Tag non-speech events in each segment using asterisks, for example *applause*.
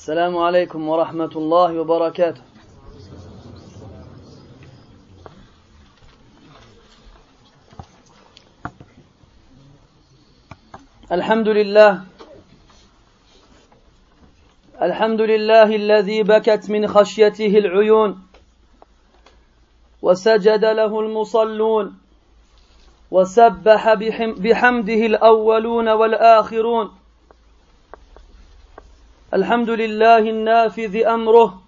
السلام عليكم ورحمة الله وبركاته. الحمد لله. الحمد لله الذي بكت من خشيته العيون وسجد له المصلون وسبح بحمده الأولون والآخرون الحمد لله النافذ أمره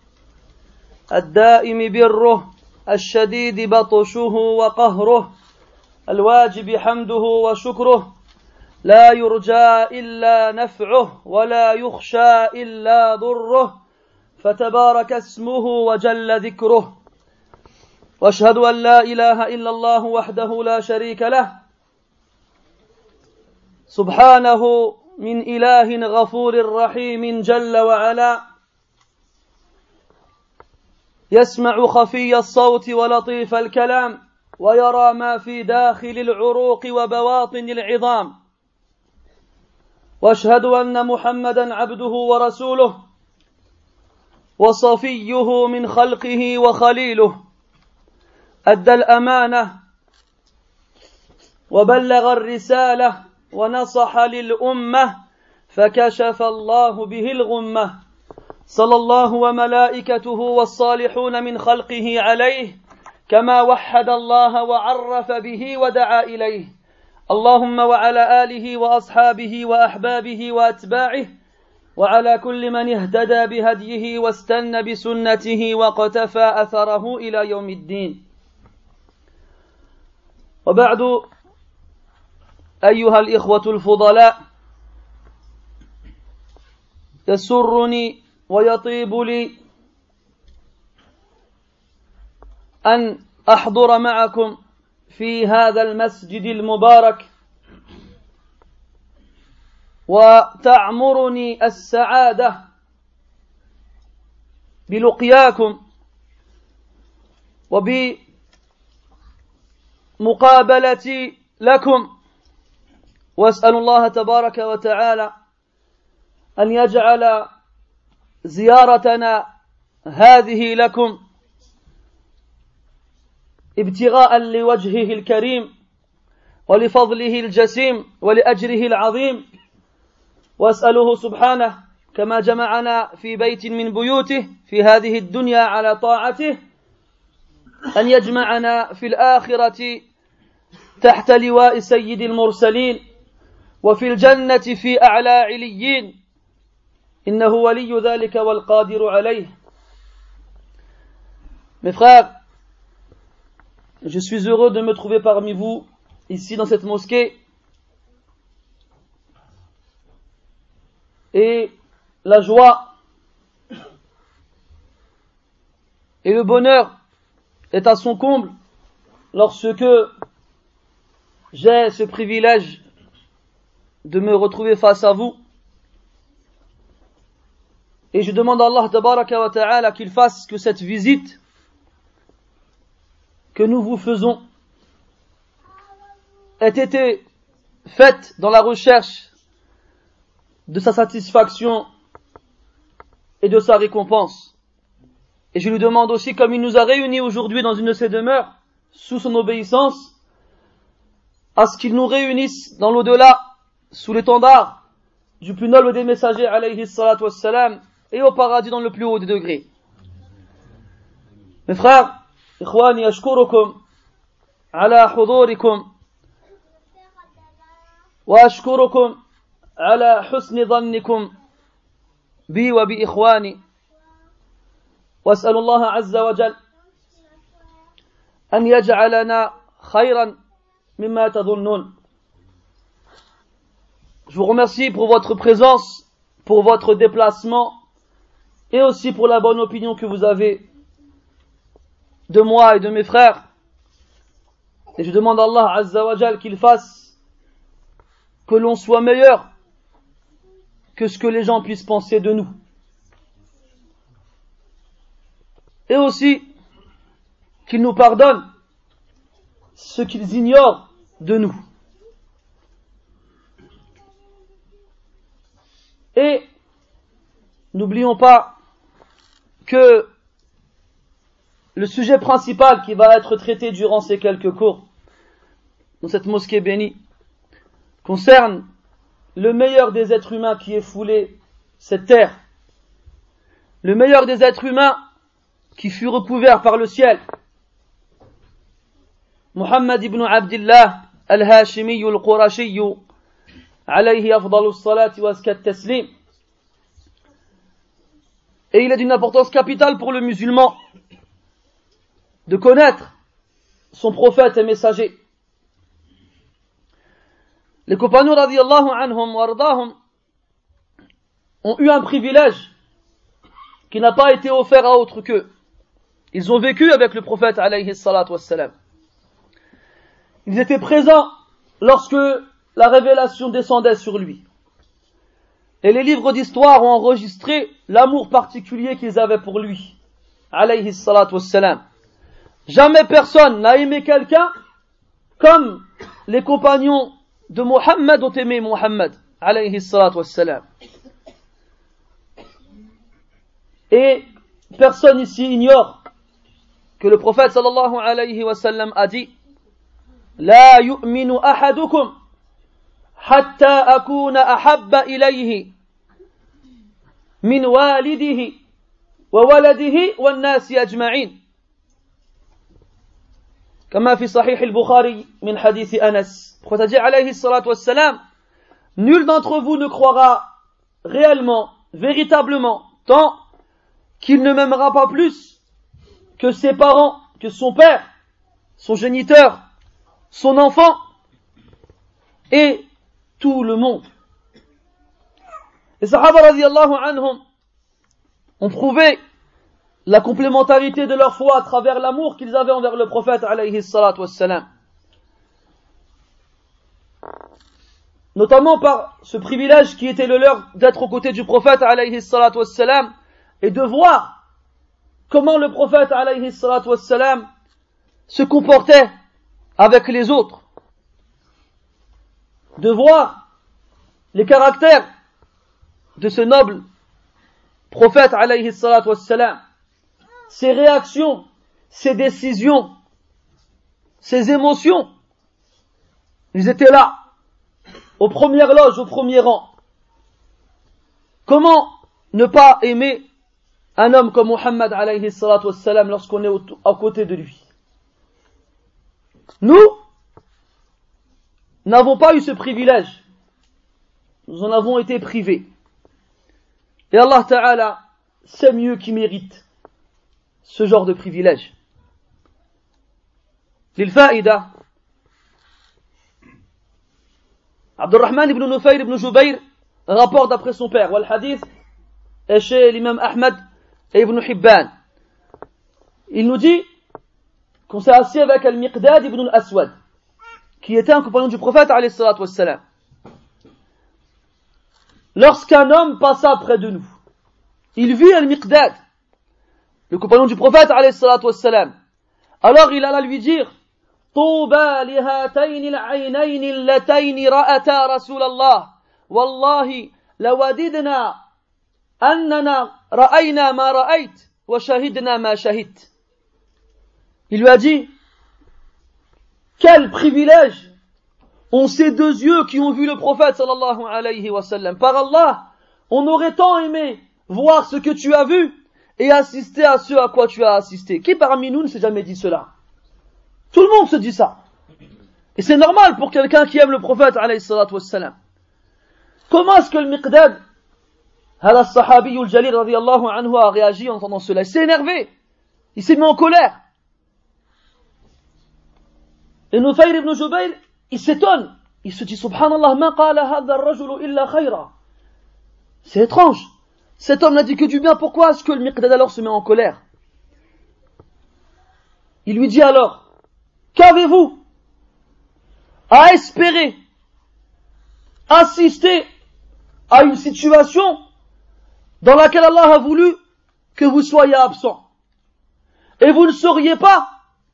الدائم بره الشديد بطشه وقهره الواجب حمده وشكره لا يرجى إلا نفعه ولا يخشى إلا ضره فتبارك اسمه وجل ذكره. وأشهد أن لا إله إلا الله وحده لا شريك له سبحانه من إله غفور رحيم جل وعلا. يسمع خفي الصوت ولطيف الكلام ويرى ما في داخل العروق وبواطن العظام. واشهد أن محمدا عبده ورسوله وصفيه من خلقه وخليله. أدى الأمانة وبلغ الرسالة ونصح للأمة فكشف الله به الغمة. صلى الله وملائكته والصالحون من خلقه عليه كما وحد الله وعرف به ودعا إليه. اللهم وعلى آله وأصحابه وأحبابه وأتباعه وعلى كل من اهتدى بهديه واستنى بسنته وقتفى أثره إلى يوم الدين. وبعد أيها الإخوة الفضلاء يسرني ويطيب لي أن أحضر معكم في هذا المسجد المبارك وتعمرني السعادة بلقياكم وبمقابلتي لكم. واسال الله تبارك وتعالى أن يجعل زيارتنا هذه لكم ابتغاء لوجهه الكريم ولفضله الجسيم ولأجره العظيم. واساله سبحانه كما جمعنا في بيت من بيوته في هذه الدنيا على طاعته أن يجمعنا في الآخرة تحت لواء سيد المرسلين. وفي الجنه في اعلى عليين انه ولي ذلك والقادر عليه Mes frères, je suis heureux de me trouver parmi vous, ici dans cette mosquée. Et la joie et le bonheur est à son comble lorsque j'ai ce privilège de me retrouver face à vous. Et je demande à Allah ta'ala qu'il fasse que cette visite que nous vous faisons ait été faite dans la recherche de sa satisfaction et de sa récompense. Et je lui demande aussi, comme il nous a réunis aujourd'hui dans une de ses demeures, sous son obéissance, à ce qu'il nous réunisse dans l'au-delà, sous l'étendard du plus noble des messagers, alayhi salatu wassalam, et au paradis dans le plus haut des degrés. Mes frères, إخواني أشكركم على حضوركم وأشكركم على حسن ظنكم بي وبإخواني وأسأل الله عز وجل أن يجعلنا خيرا مما تظنون Je vous remercie pour votre présence, pour votre déplacement et aussi pour la bonne opinion que vous avez de moi et de mes frères. Et je demande à Allah Azza qu'il fasse que l'on soit meilleur que ce que les gens puissent penser de nous. Et aussi qu'il nous pardonne ce qu'ils ignorent de nous. Et n'oublions pas que le sujet principal qui va être traité durant ces quelques cours dans cette mosquée bénie concerne le meilleur des êtres humains qui est foulé cette terre, le meilleur des êtres humains qui fut recouvert par le ciel, Muhammad ibn Abdullah al-Hashimi al-Qurashi alayhi afdalu salati wa taslim et il est d'une importance capitale pour le musulman de connaître son prophète et messager. Les compagnons radiallahu anhum wa ont eu un privilège qui n'a pas été offert à autre qu'eux. Ils ont vécu avec le prophète alayhi salatu. Ils étaient présents lorsque la révélation descendait sur lui. Et les livres d'histoire ont enregistré l'amour particulier qu'ils avaient pour lui. Alayhi salatu wassalam. Jamais personne n'a aimé quelqu'un comme les compagnons de Mohammed ont aimé Mohammed. Alayhi salatu wassalam. Et personne ici ignore que le prophète sallallahu alayhi wa sallam a dit La yu'minu ahadukum حتى أكون أحب إليه من والده وولده والناس أجمعين كما في صحيح البخاري من حديث أنس prophète عليه الصلاة والسلام nul d'entre vous ne croira réellement véritablement tant qu'il ne m'aimera pas plus que ses parents que son père son géniteur son enfant et tout le monde. Les Sahaba radiallahu anhum ont prouvé la complémentarité de leur foi à travers l'amour qu'ils avaient envers le prophète alayhi salatu. Notamment par ce privilège qui était le leur d'être aux côtés du prophète alayhi salatu et de voir comment le prophète alayhi salatu se comportait avec les autres, de voir les caractères de ce noble prophète alayhi salatu wassalam, ses réactions, ses décisions, ses émotions, ils étaient là, aux premières loges, au premier rang. Comment ne pas aimer un homme comme Muhammad alayhi salatu wassalam lorsqu'on est à côté de lui? Nous n'avons pas eu ce privilège. Nous en avons été privés. Et Allah Ta'ala sait mieux qui mérite ce genre de privilège. للفائدة عبد الرحمن ibn نفير ibn Jubayr rapporte d'après son père والحديث est chez l'imam Ahmad et Ibn Hibban il nous dit qu'on s'est assis avec Al-Miqdad ibn al-Aswad, qui était un compagnon du prophète, wassalam. Lorsqu'un homme passa près de nous, il vit Al-Miqdad, le compagnon du prophète, wassalam. Alors il alla lui dire, طوبى لهاتين العينين اللتين رأتا رسول الله والله لوددنا أننا رأينا ما رأيت وشهدنا ما شهدت il lui a dit, quel privilège ont ces deux yeux qui ont vu le prophète sallallahu alayhi wa sallam. Par Allah, on aurait tant aimé voir ce que tu as vu et assister à ce à quoi tu as assisté. Qui parmi nous ne s'est jamais dit cela? Tout le monde se dit ça. Et c'est normal pour quelqu'un qui aime le prophète alayhi salatu. Comment est-ce que le Miqdad, al sahabi jalil anhu a réagi en entendant cela? Il s'est énervé. Il s'est mis en colère. Et Nufayr ibn Jubayr, il s'étonne. Il se dit, Subhanallah, ma qala rajulu illa khayra. C'est étrange. Cet homme n'a dit que du bien. Pourquoi est-ce que le Miqdad alors se met en colère? Il lui dit alors, qu'avez-vous à espérer assister à une situation dans laquelle Allah a voulu que vous soyez absent? Et vous ne sauriez pas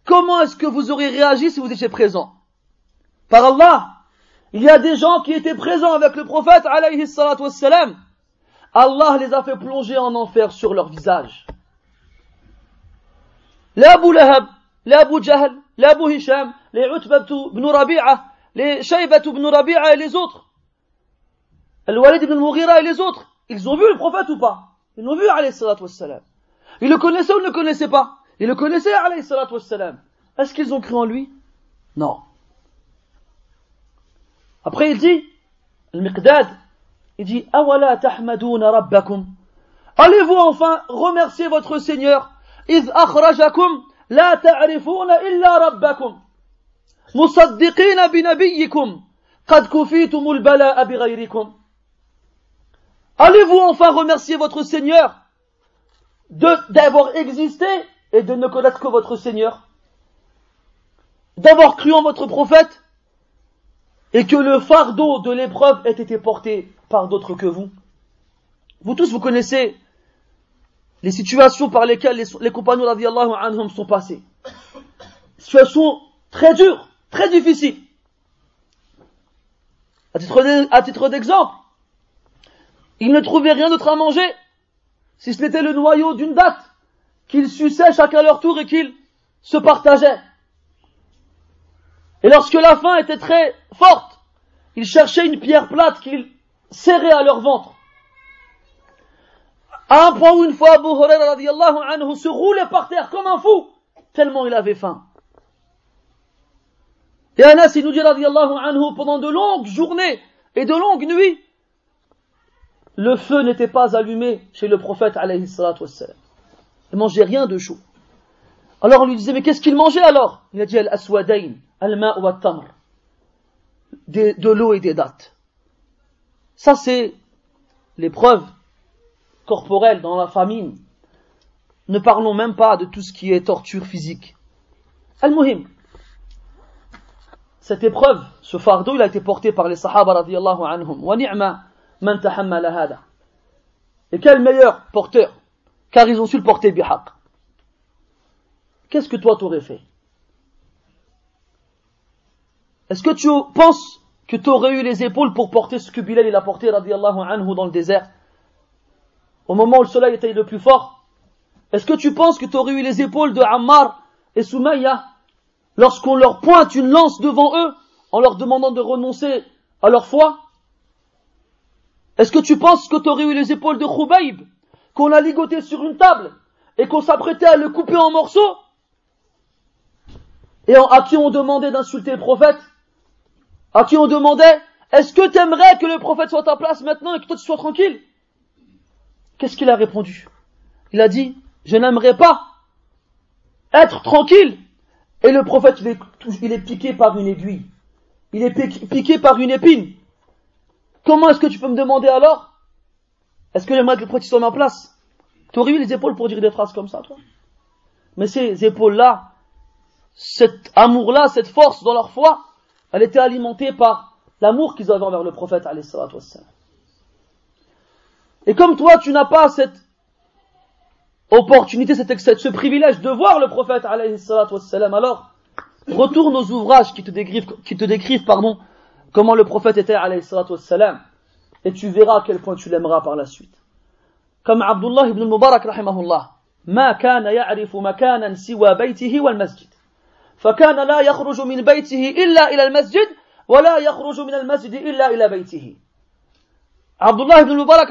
Comment est-ce que vous auriez réagi si vous étiez présent? Par Allah, il y a des gens qui étaient présents avec le prophète, alayhi salatu wassalam, Allah les a fait plonger en enfer sur leur visage. Les Abu Lahab, les Abu Jahl, les Abu Hisham, les Utbah ibn les Shaybat ibn et les autres. Al-Walid ibn Mughira et les autres. Ils ont vu le prophète ou pas? Ils l'ont vu, alayhi salatu wassalam. Ils le connaissaient ou ne le connaissaient pas? Ils le connaissaient, alayhi salatu wassalam. Est-ce qu'ils ont cru en lui Non. Après il dit, Al-Miqdad, il dit, Awala tahmadouna rabbakum. Allez-vous enfin remercier votre Seigneur إذ أخرجكم لا تعرفون إلا ربكم مصدقين بنبيكم قد كفيتم البلاء بغيركم Allez-vous enfin remercier votre Seigneur d'avoir existé et de ne connaître que votre Seigneur D'avoir cru en votre prophète et que le fardeau de l'épreuve ait été porté par d'autres que vous Vous tous, vous connaissez les situations par lesquelles les, les compagnons radiallahu anhum sont passés. Situations très dures, très difficiles. À titre d'exemple, ils ne trouvaient rien d'autre à manger, si ce n'était le noyau d'une date, qu'ils suçaient chacun leur tour et qu'ils se partageaient. Et lorsque la faim était très forte, ils cherchaient une pierre plate qu'ils serraient à leur ventre. À un point où une fois Abu anhu se roulait par terre comme un fou, tellement il avait faim. Et Anas il nous dit anhu pendant de longues journées et de longues nuits, le feu n'était pas allumé chez le prophète alayhi. Il mangeait rien de chaud. Alors on lui disait, mais qu'est-ce qu'il mangeait alors? Il a dit, al-aswadayn, al-ma' tamr. De l'eau et des dates. Ça c'est l'épreuve corporelle dans la famine. Ne parlons même pas de tout ce qui est torture physique. Al-Muhim. Cette épreuve, ce fardeau, il a été porté par les Sahaba radiallahu anhum. Wa ni'ma man tahammala hada. Et quel meilleur porteur, car ils ont su le porter bihaq. Qu'est-ce que toi t'aurais fait? Est-ce que tu penses que tu aurais eu les épaules pour porter ce que Bilal il a porté radiallahu anhu dans le désert? Au moment où le soleil était le plus fort? Est-ce que tu penses que tu aurais eu les épaules de Ammar et Soumaïa lorsqu'on leur pointe une lance devant eux en leur demandant de renoncer à leur foi? Est-ce que tu penses que tu aurais eu les épaules de Khubayb qu'on a ligoté sur une table et qu'on s'apprêtait à le couper en morceaux et à qui on demandait d'insulter le prophète À qui on demandait Est-ce que tu aimerais que le prophète soit à ta place maintenant et que toi tu sois tranquille? Qu'est-ce qu'il a répondu? Il a dit, je n'aimerais pas être tranquille. Et le prophète, il est, piqué par une aiguille. Il est piqué par une épine. Comment est-ce que tu peux me demander alors Est-ce que j'aimerais que le prophète soit en place? Tu aurais eu les épaules pour dire des phrases comme ça, toi? Mais ces épaules-là, cet amour-là, cette force dans leur foi, elle était alimentée par l'amour qu'ils avaient envers le prophète, et comme toi, tu n'as pas cette opportunité, ce privilège de voir le prophète, alors, retourne aux ouvrages qui te décrivent, qui te décrivent pardon, comment le prophète était, et tu verras à quel point tu l'aimeras par la suite. Comme Abdullah ibn al-Mubarak, rahimahullah, ما كان يعرف مكانا سوى بيته والمسجد فكان لا يخرج من بيته إلا إلى المسجد ولا يخرج من المسجد إلا إلى بيته Abdullah ibn Mubarak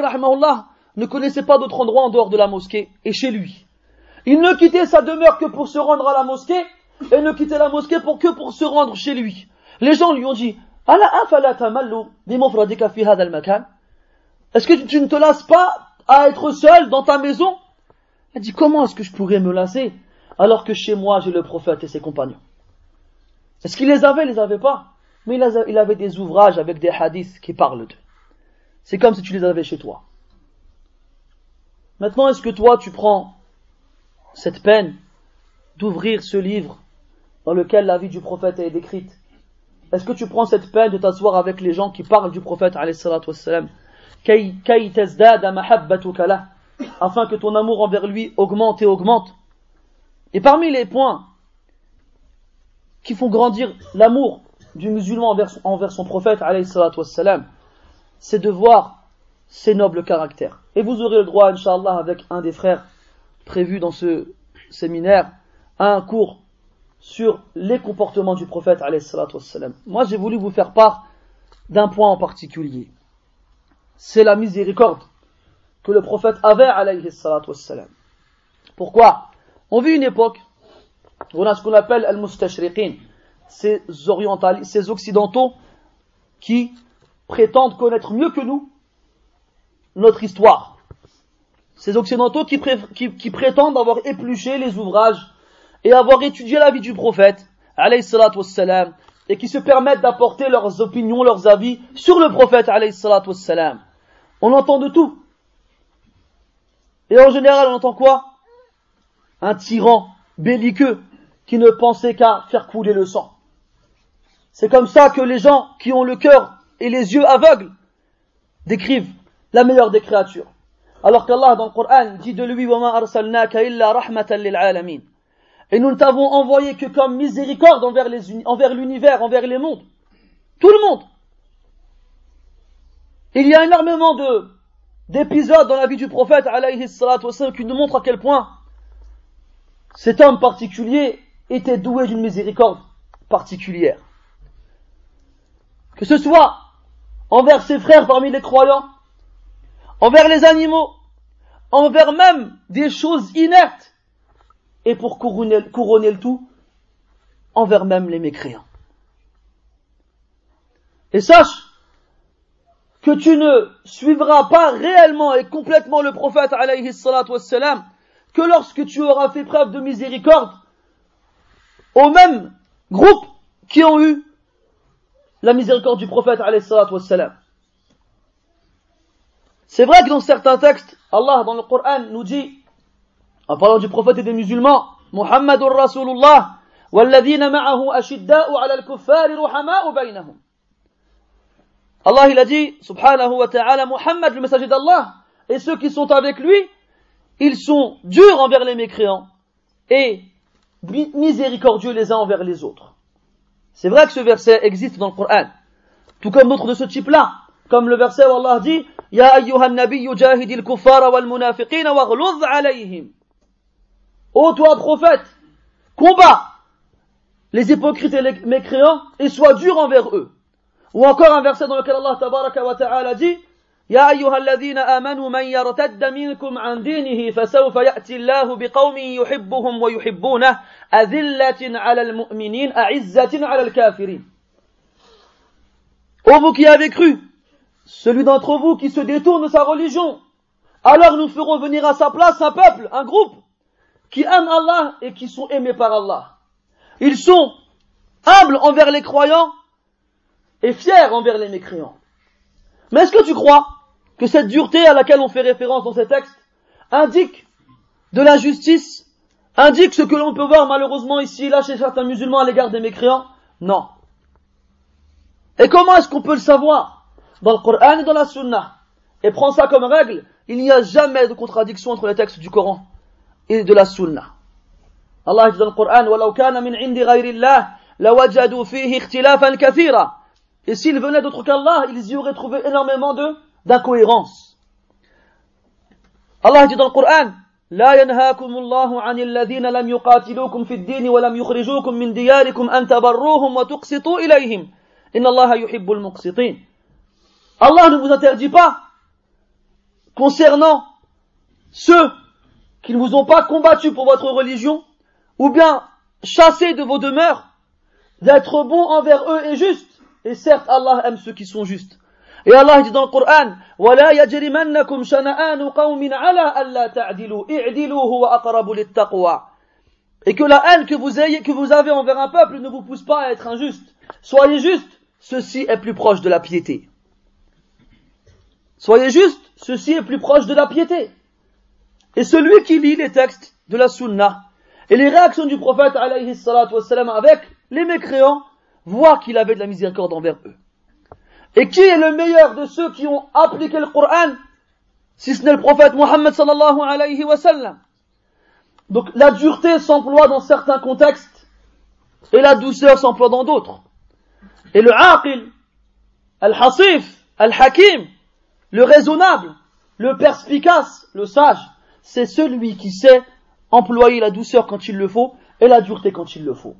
ne connaissait pas d'autre endroit en dehors de la mosquée et chez lui. Il ne quittait sa demeure que pour se rendre à la mosquée et ne quittait la mosquée pour que pour se rendre chez lui. Les gens lui ont dit est-ce que tu ne te lasses pas à être seul dans ta maison? A dit Comment est-ce que je pourrais me lasser alors que chez moi j'ai le prophète et ses compagnons? Est-ce qu'il les avait Il les avait pas? Mais il avait des ouvrages avec des hadiths qui parlent d'eux. C'est comme si tu les avais chez toi. Maintenant, est-ce que toi, tu prends cette peine d'ouvrir ce livre dans lequel la vie du prophète est décrite? Est-ce que tu prends cette peine de t'asseoir avec les gens qui parlent du prophète afin que ton amour envers lui augmente et augmente. Et parmi les points qui font grandir l'amour du musulman envers, son prophète, c'est de voir ces nobles caractères. Et vous aurez le droit, Inch'Allah, avec un des frères prévus dans ce séminaire, à un cours sur les comportements du prophète, Moi, j'ai voulu vous faire part d'un point en particulier. C'est la miséricorde que le prophète avait, Pourquoi? On vit une époque où on a ce qu'on appelle al-mustashriqin, ces, ces occidentaux qui prétendent connaître mieux que nous notre histoire. Ces occidentaux qui, prétendent avoir épluché les ouvrages et avoir étudié la vie du prophète, alayhi et qui se permettent d'apporter leurs opinions, leurs avis sur le prophète, alayhi. On entend de tout. Et en général, on entend quoi? Un tyran belliqueux qui ne pensait qu'à faire couler le sang. C'est comme ça que les gens qui ont le cœur et les yeux aveugles décrivent la meilleure des créatures. Alors qu'Allah dans le Coran dit de lui Et nous ne t'avons envoyé que comme miséricorde envers l'univers, envers les mondes. Tout le monde. Il y a énormément de d'épisodes dans la vie du prophète alayhi qui nous montrent à quel point cet homme particulier était doué d'une miséricorde particulière. Que ce soit envers ses frères parmi les croyants, envers les animaux, envers même des choses inertes, et pour couronner, le tout, envers même les mécréants. Et sache que tu ne suivras pas réellement et complètement le prophète que lorsque tu auras fait preuve de miséricorde au même groupe qui ont eu la miséricorde du prophète alayhi. C'est vrai que dans certains textes, Allah dans le Coran nous dit, en parlant du prophète et des musulmans, Muhammadur Rasulullah, والذين معه أشداء على الكفار رحماء بينهم. Allah il a dit, subhanahu wa ta'ala, Muhammad le messager d'Allah, et ceux qui sont avec lui, ils sont durs envers les mécréants et miséricordieux les uns envers les autres. C'est vrai que ce verset existe dans le Coran, tout comme d'autres de ce type-là, comme le verset où Allah dit, يا أيها النبي جاهد الكفار والمنافقين واغلظ عليهم Ô toi prophète, combat les hypocrites et les mécréants et sois dur envers eux. Ou encore un verset dans lequel Allah tabaraka wa ta'ala dit يا أيها الذين آمنوا من يرتد منكم عن دينه فسوف يأتي الله بقوم يحبهم ويحبونه أذلة على المؤمنين أعزة على الكافرين. Ô vous qui avez cru, celui d'entre vous qui se détourne de sa religion, alors nous ferons venir à sa place un peuple, un groupe, qui aime Allah et qui sont aimés par Allah. Ils sont humbles envers les croyants et fiers envers les mécréants. Mais est-ce que tu crois que cette dureté à laquelle on fait référence dans ces textes indique de la justice, indique ce que l'on peut voir malheureusement ici et là chez certains musulmans à l'égard des mécréants? Non. Et comment est-ce qu'on peut le savoir? Dans le Coran et dans la Sunna, et prends ça comme règle, il n'y a jamais de contradiction entre les textes du Coran et de la Sunna. Allah dit dans le Coran, وَلَوْ كَانَ مِنْ عِنْدِ غَيْرِ اللَّهِ لَوَجَدُوا فِيهِ اخْتِلَافًا كَثِيرًا Et s'ils venaient d'autre qu'Allah, ils y auraient trouvé énormément d'incohérences. Allah dit dans le Coran, لا ينهاكم الله عن الذين لم يقاتلوكم في الدين ولم يخرجوكم من دياركم أن تبروهم وتقسطوا إليهم إن الله يحب المقسطين Allah ne vous interdit pas, concernant ceux qui ne vous ont pas combattu pour votre religion, ou bien chassés de vos demeures, d'être bons envers eux et justes. Et certes, Allah aime ceux qui sont justes. Et Allah dit dans le Coran, وَلَا يَجْرِمَنَّكُمْ شَنَآنُ قَوْمٍ عَلَىٰ أَلَّا تَعْدِلُوا إِعْدِلُوا هُوَ أَقْرَبُ لِلتَّقْوَى Et que la haine que vous, ayez, que vous avez envers un peuple ne vous pousse pas à être injuste. Soyez juste, ceci est plus proche de la piété. Soyez juste, ceci est plus proche de la piété. Et celui qui lit les textes de la Sunna et les réactions du prophète alayhi avec les mécréants voit qu'il avait de la miséricorde envers eux. Et qui est le meilleur de ceux qui ont appliqué le Coran si ce n'est le prophète Muhammad sallallahu alayhi wa sallam? Donc la dureté s'emploie dans certains contextes et la douceur s'emploie dans d'autres. Et le aqil, al-hasif, al-hakim, le raisonnable, le perspicace, le sage, c'est celui qui sait employer la douceur quand il le faut et la dureté quand il le faut.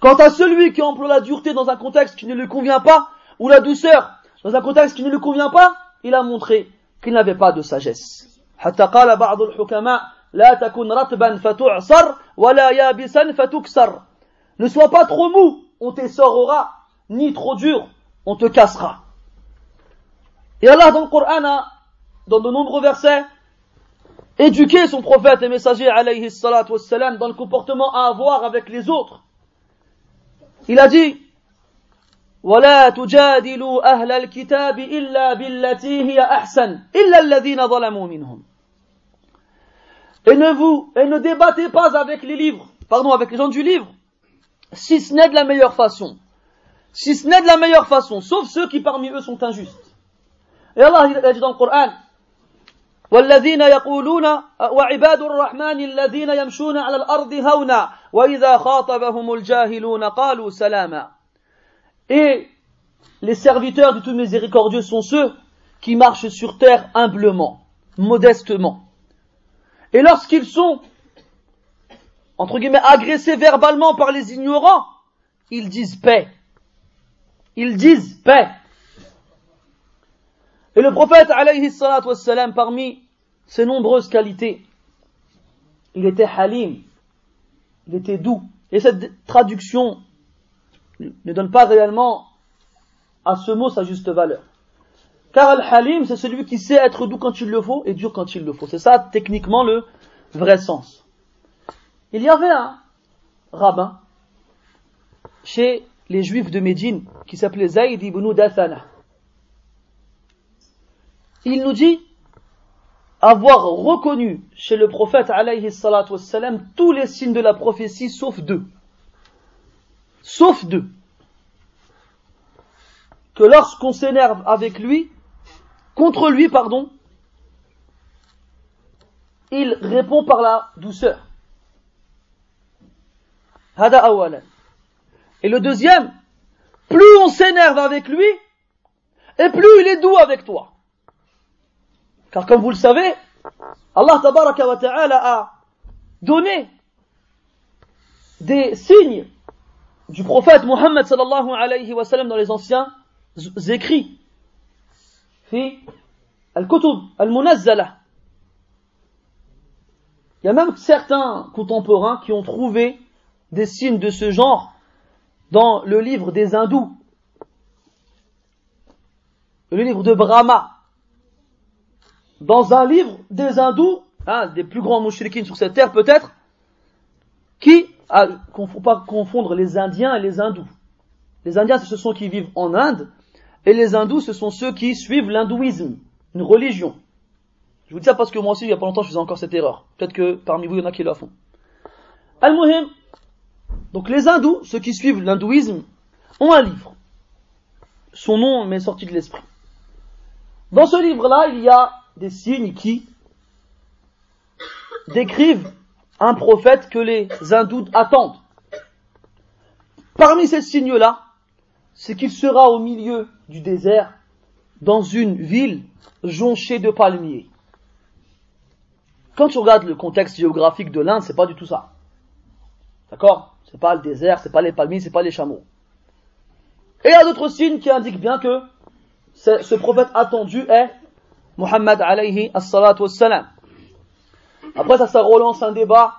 Quant à celui qui emploie la dureté dans un contexte qui ne lui convient pas, ou la douceur dans un contexte qui ne lui convient pas, il a montré qu'il n'avait pas de sagesse. Ne sois pas trop mou, on t'essorera, ni trop dur, on te cassera. Et Allah dans le Coran dans de nombreux versets, éduqué son prophète et messager alayhi salatu wassalam dans le comportement à avoir avec les autres. Il a dit, ولا تجادلوا أهل الكتاب إلا بالتي هي أحسن إلا الذين ظلموا منهم et ne vous et ne débattez pas avec les livres pardon avec les gens du livre si ce n'est de la meilleure façon si ce n'est de la meilleure façon sauf ceux qui parmi eux sont injustes et Allah il a dit dans le Coran والذين يقولون وعباد الرحمن الذين يمشون على الأرض هونا وإذا خاطبهم الجاهلون قالوا سلاما Et les serviteurs du tout miséricordieux sont ceux qui marchent sur terre humblement, modestement. Et lorsqu'ils sont, entre guillemets, agressés verbalement par les ignorants, ils disent paix. Ils disent paix. Et le prophète, alayhi wassalam, parmi ses nombreuses qualités, il était halim, il était doux. Et cette traduction ne donne pas réellement à ce mot sa juste valeur. Car Al-Halim, c'est celui qui sait être doux quand il le faut et dur quand il le faut. C'est ça, techniquement, le vrai sens. Il y avait un rabbin chez les juifs de Médine qui s'appelait Zayd ibn Dathana. Il nous dit avoir reconnu chez le prophète alayhi salatu wassalam tous les signes de la prophétie sauf deux sauf deux. Que lorsqu'on s'énerve avec lui, contre lui, pardon, il répond par la douceur. Hada awalan. Et le deuxième, plus on s'énerve avec lui, et plus il est doux avec toi. Car comme vous le savez, Allah wa ta'ala a donné des signes du prophète Muhammad sallallahu alayhi wa sallam dans les anciens écrits. Fi al-kutub al-munazzala. Il y a même certains contemporains qui ont trouvé des signes de ce genre dans le livre des hindous, le livre de Brahma. Dans un livre des hindous, un des plus grands mouchriquins sur cette terre peut-être, qui ah, il ne faut pas confondre les Indiens et les hindous. Les Indiens, ce sont ceux qui vivent en Inde, et les hindous, ce sont ceux qui suivent l'hindouisme, une religion. Je vous dis ça parce que moi aussi, il y a pas longtemps, je faisais encore cette erreur. Peut-être que parmi vous, il y en a qui la font. Al-Muhim, donc les hindous, ceux qui suivent l'hindouisme, ont un livre. Son nom m'est sorti de l'esprit. Dans ce livre-là, il y a des signes qui décrivent un prophète que les hindous attendent. Parmi ces signes-là, c'est qu'il sera au milieu du désert, dans une ville jonchée de palmiers. Quand tu regardes le contexte géographique de l'Inde, c'est pas du tout ça. D'accord? C'est pas le désert, c'est pas les palmiers, c'est pas les chameaux. Et il y a d'autres signes qui indiquent bien que ce prophète attendu est Muhammad alayhi as-salatu was-salam. Après, ça, ça relance un débat,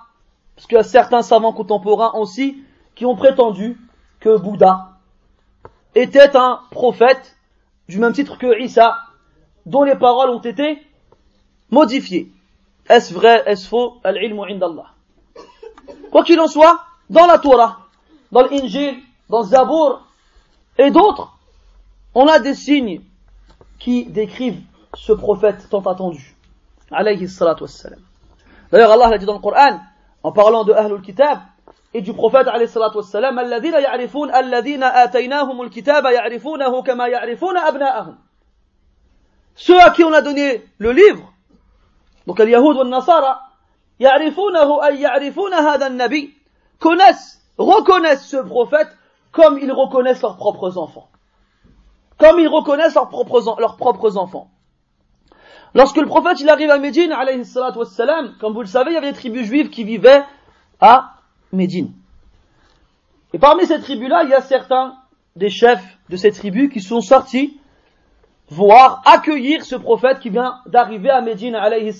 parce qu'il y a certains savants contemporains aussi qui ont prétendu que Bouddha était un prophète du même titre que Isa, dont les paroles ont été modifiées. Est-ce vrai, est-ce faux? Al-ilmu indallah. Quoi qu'il en soit, dans la Torah, dans l'Injil, dans le et d'autres, on a des signes qui décrivent ce prophète tant attendu. Alayhi salatu wassalam. D'ailleurs, Allah l'a dit dans le Coran, en parlant de Ahlul Kitab et du prophète alayhi salatu wassalam, الذين يعرفون الذين آتيناهم الكتاب يعرفونه كما يعرفون أبناءهم. Ceux à qui on a donné le livre, donc les Yahoud ou les Nasara, يعرفونه أي يعرفون هذا النبي, connaissent, reconnaissent ce prophète comme ils reconnaissent leurs propres enfants. comme ils reconnaissent leurs propres, leurs propres enfants. Lorsque le prophète il arrive à Médine, comme vous le savez, il y avait des tribus juives qui vivaient à Médine. Et parmi ces tribus-là, il y a certains des chefs de ces tribus qui sont sortis voir accueillir ce prophète qui vient d'arriver à Médine, alayhi.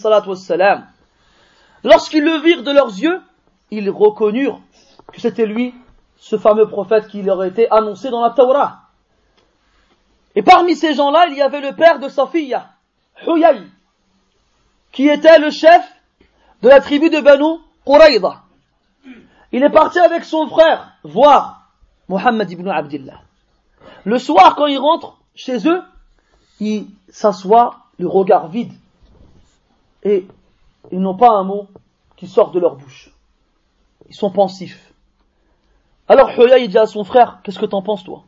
Lorsqu'ils le virent de leurs yeux, ils reconnurent que c'était lui, ce fameux prophète qui leur était annoncé dans la Torah. Et parmi ces gens-là, il y avait le père de Safiya, Huyay, qui était le chef de la tribu de Banu Quraïda. Il est parti avec son frère voir Mohammed ibn Abdullah. Le soir, quand il rentre chez eux, il s'assoit, le regard vide, et ils n'ont pas un mot qui sort de leur bouche. Ils sont pensifs. Alors Huyay dit à son frère, qu'est-ce que t'en penses toi?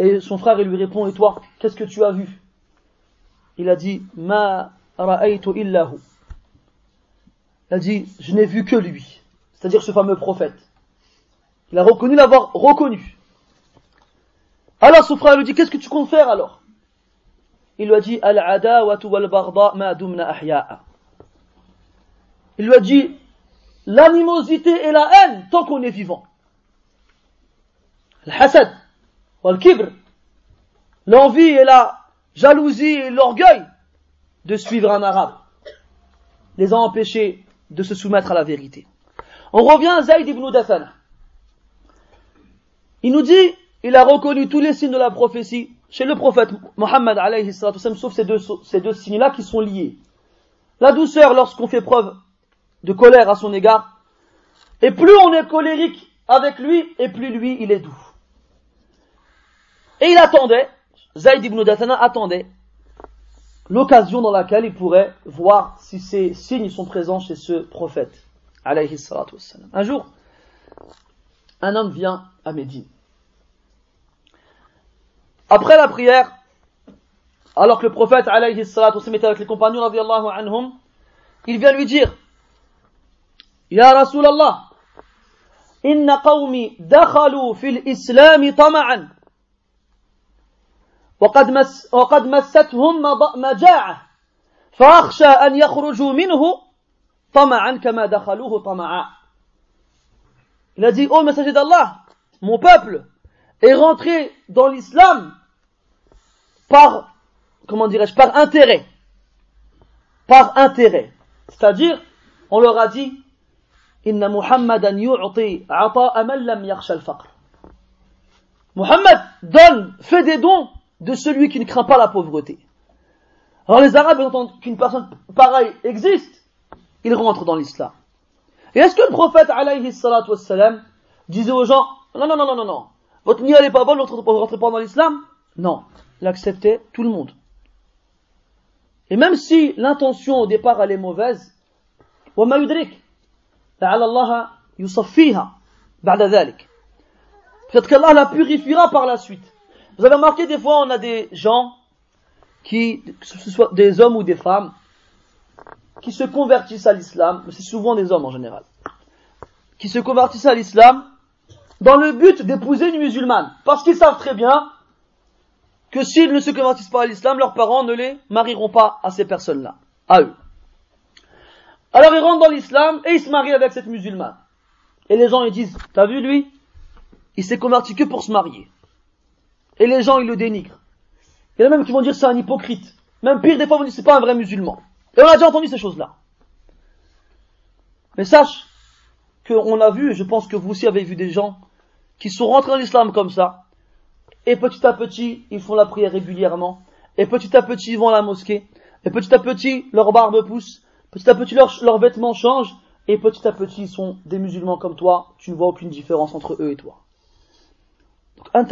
Et son frère lui répond, et toi, qu'est-ce que tu as vu? Il a dit, Ma ra'aytu illahu. Il a dit, je n'ai vu que lui, c'est-à-dire ce fameux prophète. Il a reconnu l'avoir reconnu. Alors son frère lui dit, qu'est-ce que tu comptes faire alors? Il lui a dit, Al-adawatu wal-barda ma dumna. Il lui a dit, l'animosité et la haine tant qu'on est vivant. Le hasad, le kibr, l'envie et la jalousie et l'orgueil de suivre un arabe les a empêchés de se soumettre à la vérité. On revient à Zayd ibn Dathana. Il nous dit, il a reconnu tous les signes de la prophétie chez le prophète Mohammed alayhi sauf ces deux, ces deux signes-là qui sont liés. La douceur lorsqu'on fait preuve de colère à son égard, et plus on est colérique avec lui, et plus lui, il est doux. Et il attendait, Zayd ibn Datana attendait l'occasion dans laquelle il pourrait voir si ces signes sont présents chez ce prophète. Un jour, un homme vient à Médine. Après la prière, alors que le prophète alayhi était avec les compagnons anhum, il vient lui dire Ya Rasulallah, inna qawmi dakhalu fil islam tama'an. وقد, مس وقد مستهم مجاعة فأخشى أن يخرجوا منه طمعا كما دخلوه طمعا Il a dit, oh messager d'Allah, mon peuple est rentré dans l'islam par, comment dirais-je, par intérêt. Par intérêt. C'est-à-dire, on leur a dit, إن محمدا يعطي عطاء من لم يخشى الفقر Muhammad donne, fait des dons de celui qui ne craint pas la pauvreté. Alors les Arabes, ils entendent qu'une personne pareille existe, ils rentrent dans l'islam. Et est-ce que le prophète, alayhi salatu wassalam, disait aux gens, non, non, non, non, non, non, votre nia n'est pas bonne, vous ne rentrez pas dans l'islam Non, il acceptait tout le monde. Et même si l'intention au départ elle est mauvaise, وما يدرك لعل الله يصفيها بعد ذلك peut-être qu'Allah la purifiera par la suite vous avez remarqué des fois on a des gens qui que ce soit des hommes ou des femmes qui se convertissent à l'islam c'est souvent des hommes en général qui se convertissent à l'islam dans le but d'épouser une musulmane parce qu'ils savent très bien que s'ils ne se convertissent pas à l'islam leurs parents ne les marieront pas à ces personnes-là à eux alors il rentre dans l'islam et il se marie avec cette musulmane. Et les gens ils disent, t'as vu lui? Il s'est converti que pour se marier. Et les gens ils le dénigrent. Il y en a même qui vont dire c'est un hypocrite. Même pire, des fois, on dit c'est pas un vrai musulman. Et on a déjà entendu ces choses-là. Mais sache qu'on a vu, et je pense que vous aussi avez vu des gens qui sont rentrés dans l'islam comme ça, et petit à petit, ils font la prière régulièrement, et petit à petit, ils vont à la mosquée, et petit à petit, leur barbe pousse, Petit à petit, leurs vêtements changent, et petit à petit, ils sont des musulmans comme toi, tu ne vois aucune différence entre eux et toi. Toi,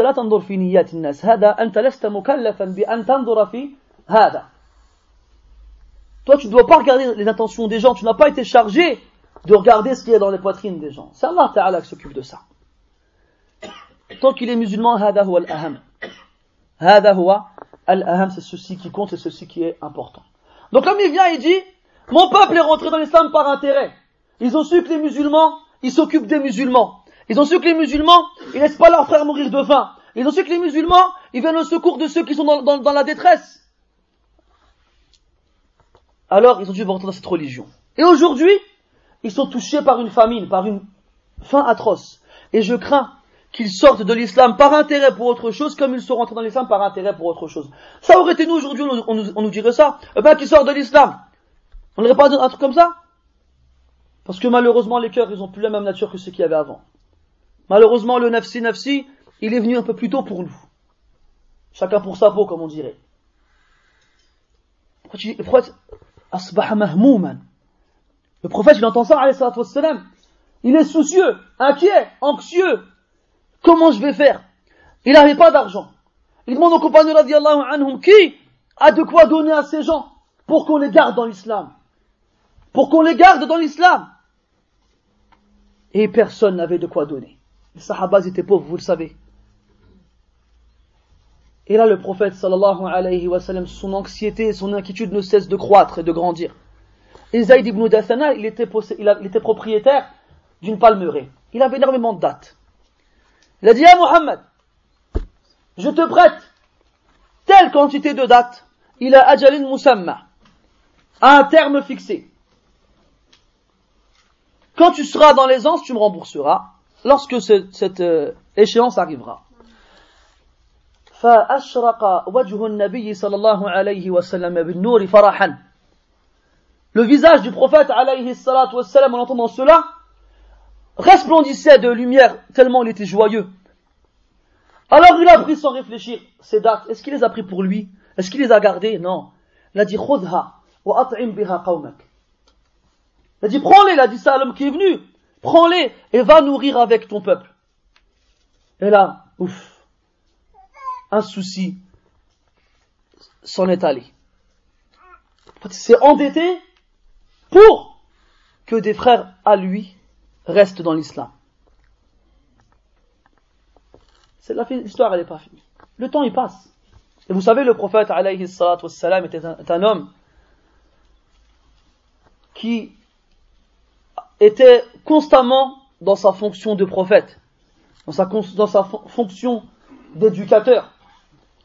tu ne dois pas regarder les intentions des gens, tu n'as pas été chargé de regarder ce qu'il y a dans les poitrines des gens. C'est Allah Ta'ala qui s'occupe de ça. Tant qu'il est musulman. Hada huwa al-aham, c'est ceci qui compte, c'est ceci qui est important. Donc l'homme il vient et dit, mon peuple est rentré dans l'islam par intérêt. Ils ont su que les musulmans, ils s'occupent des musulmans. Ils ont su que les musulmans, ils laissent pas leurs frères mourir de faim. Ils ont su que les musulmans, ils viennent au secours de ceux qui sont dans, la détresse. Alors, ils ont dû rentrer dans cette religion. Et aujourd'hui, ils sont touchés par une famine, par une faim atroce. Et je crains qu'ils sortent de l'islam par intérêt pour autre chose, comme ils sont rentrés dans l'islam par intérêt pour autre chose. Ça aurait été nous aujourd'hui, on, nous- on nous dirait ça. Eh ben, qu'ils sortent de l'islam. On n'aurait pas dit un truc comme ça Parce que malheureusement, les cœurs, ils ont plus la même nature que ceux qu'il y avait avant. Malheureusement, le nafsi nafsi, il est venu un peu plus tôt pour nous. Chacun pour sa peau, comme on dirait. Le prophète, il entend ça. Il est soucieux, inquiet, anxieux. Comment je vais faire? Il n'avait pas d'argent. Il demande aux compagnons radiallahu anhum qui a de quoi donner à ces gens pour qu'on les garde dans l'islam. Pour qu'on les garde dans l'islam. Et personne n'avait de quoi donner. Les sahabas étaient pauvres, vous le savez. Et là, le prophète sallallahu son anxiété, son inquiétude ne cesse de croître et de grandir. Et Zayd ibn Dathana, il était, propriétaire d'une palmeraie. Il avait énormément de dattes. Il a dit à Mohammed, je te prête telle quantité de dattes, il a ajalin musamma, à un terme fixé. Quand tu seras dans l'aisance, tu me rembourseras, lorsque ce- cette euh, échéance arrivera. فأشرق وجه النبي صلى الله عليه وسلم بالنور فرحا Le visage du prophète alayhi salatu wassalam en entendant cela resplendissait de lumière tellement il était joyeux. Alors il a pris sans réfléchir ces dates. Est-ce qu'il les a pris pour lui Est-ce qu'il les a gardées Non. Il a dit khudha wa at'im biha qawmak. Il a dit prends-les, il a dit ça à l'homme qui est venu. Prends-les et va nourrir avec ton peuple. Et là, ouf, un souci s'en est allé. Il s'est endetté pour que des frères à lui restent dans l'islam. C'est L'histoire, elle n'est pas finie. Le temps, il passe. Et vous savez, le prophète, alayhi salatu wassalam, était un homme qui était constamment dans sa fonction de prophète, dans sa, fonction d'éducateur,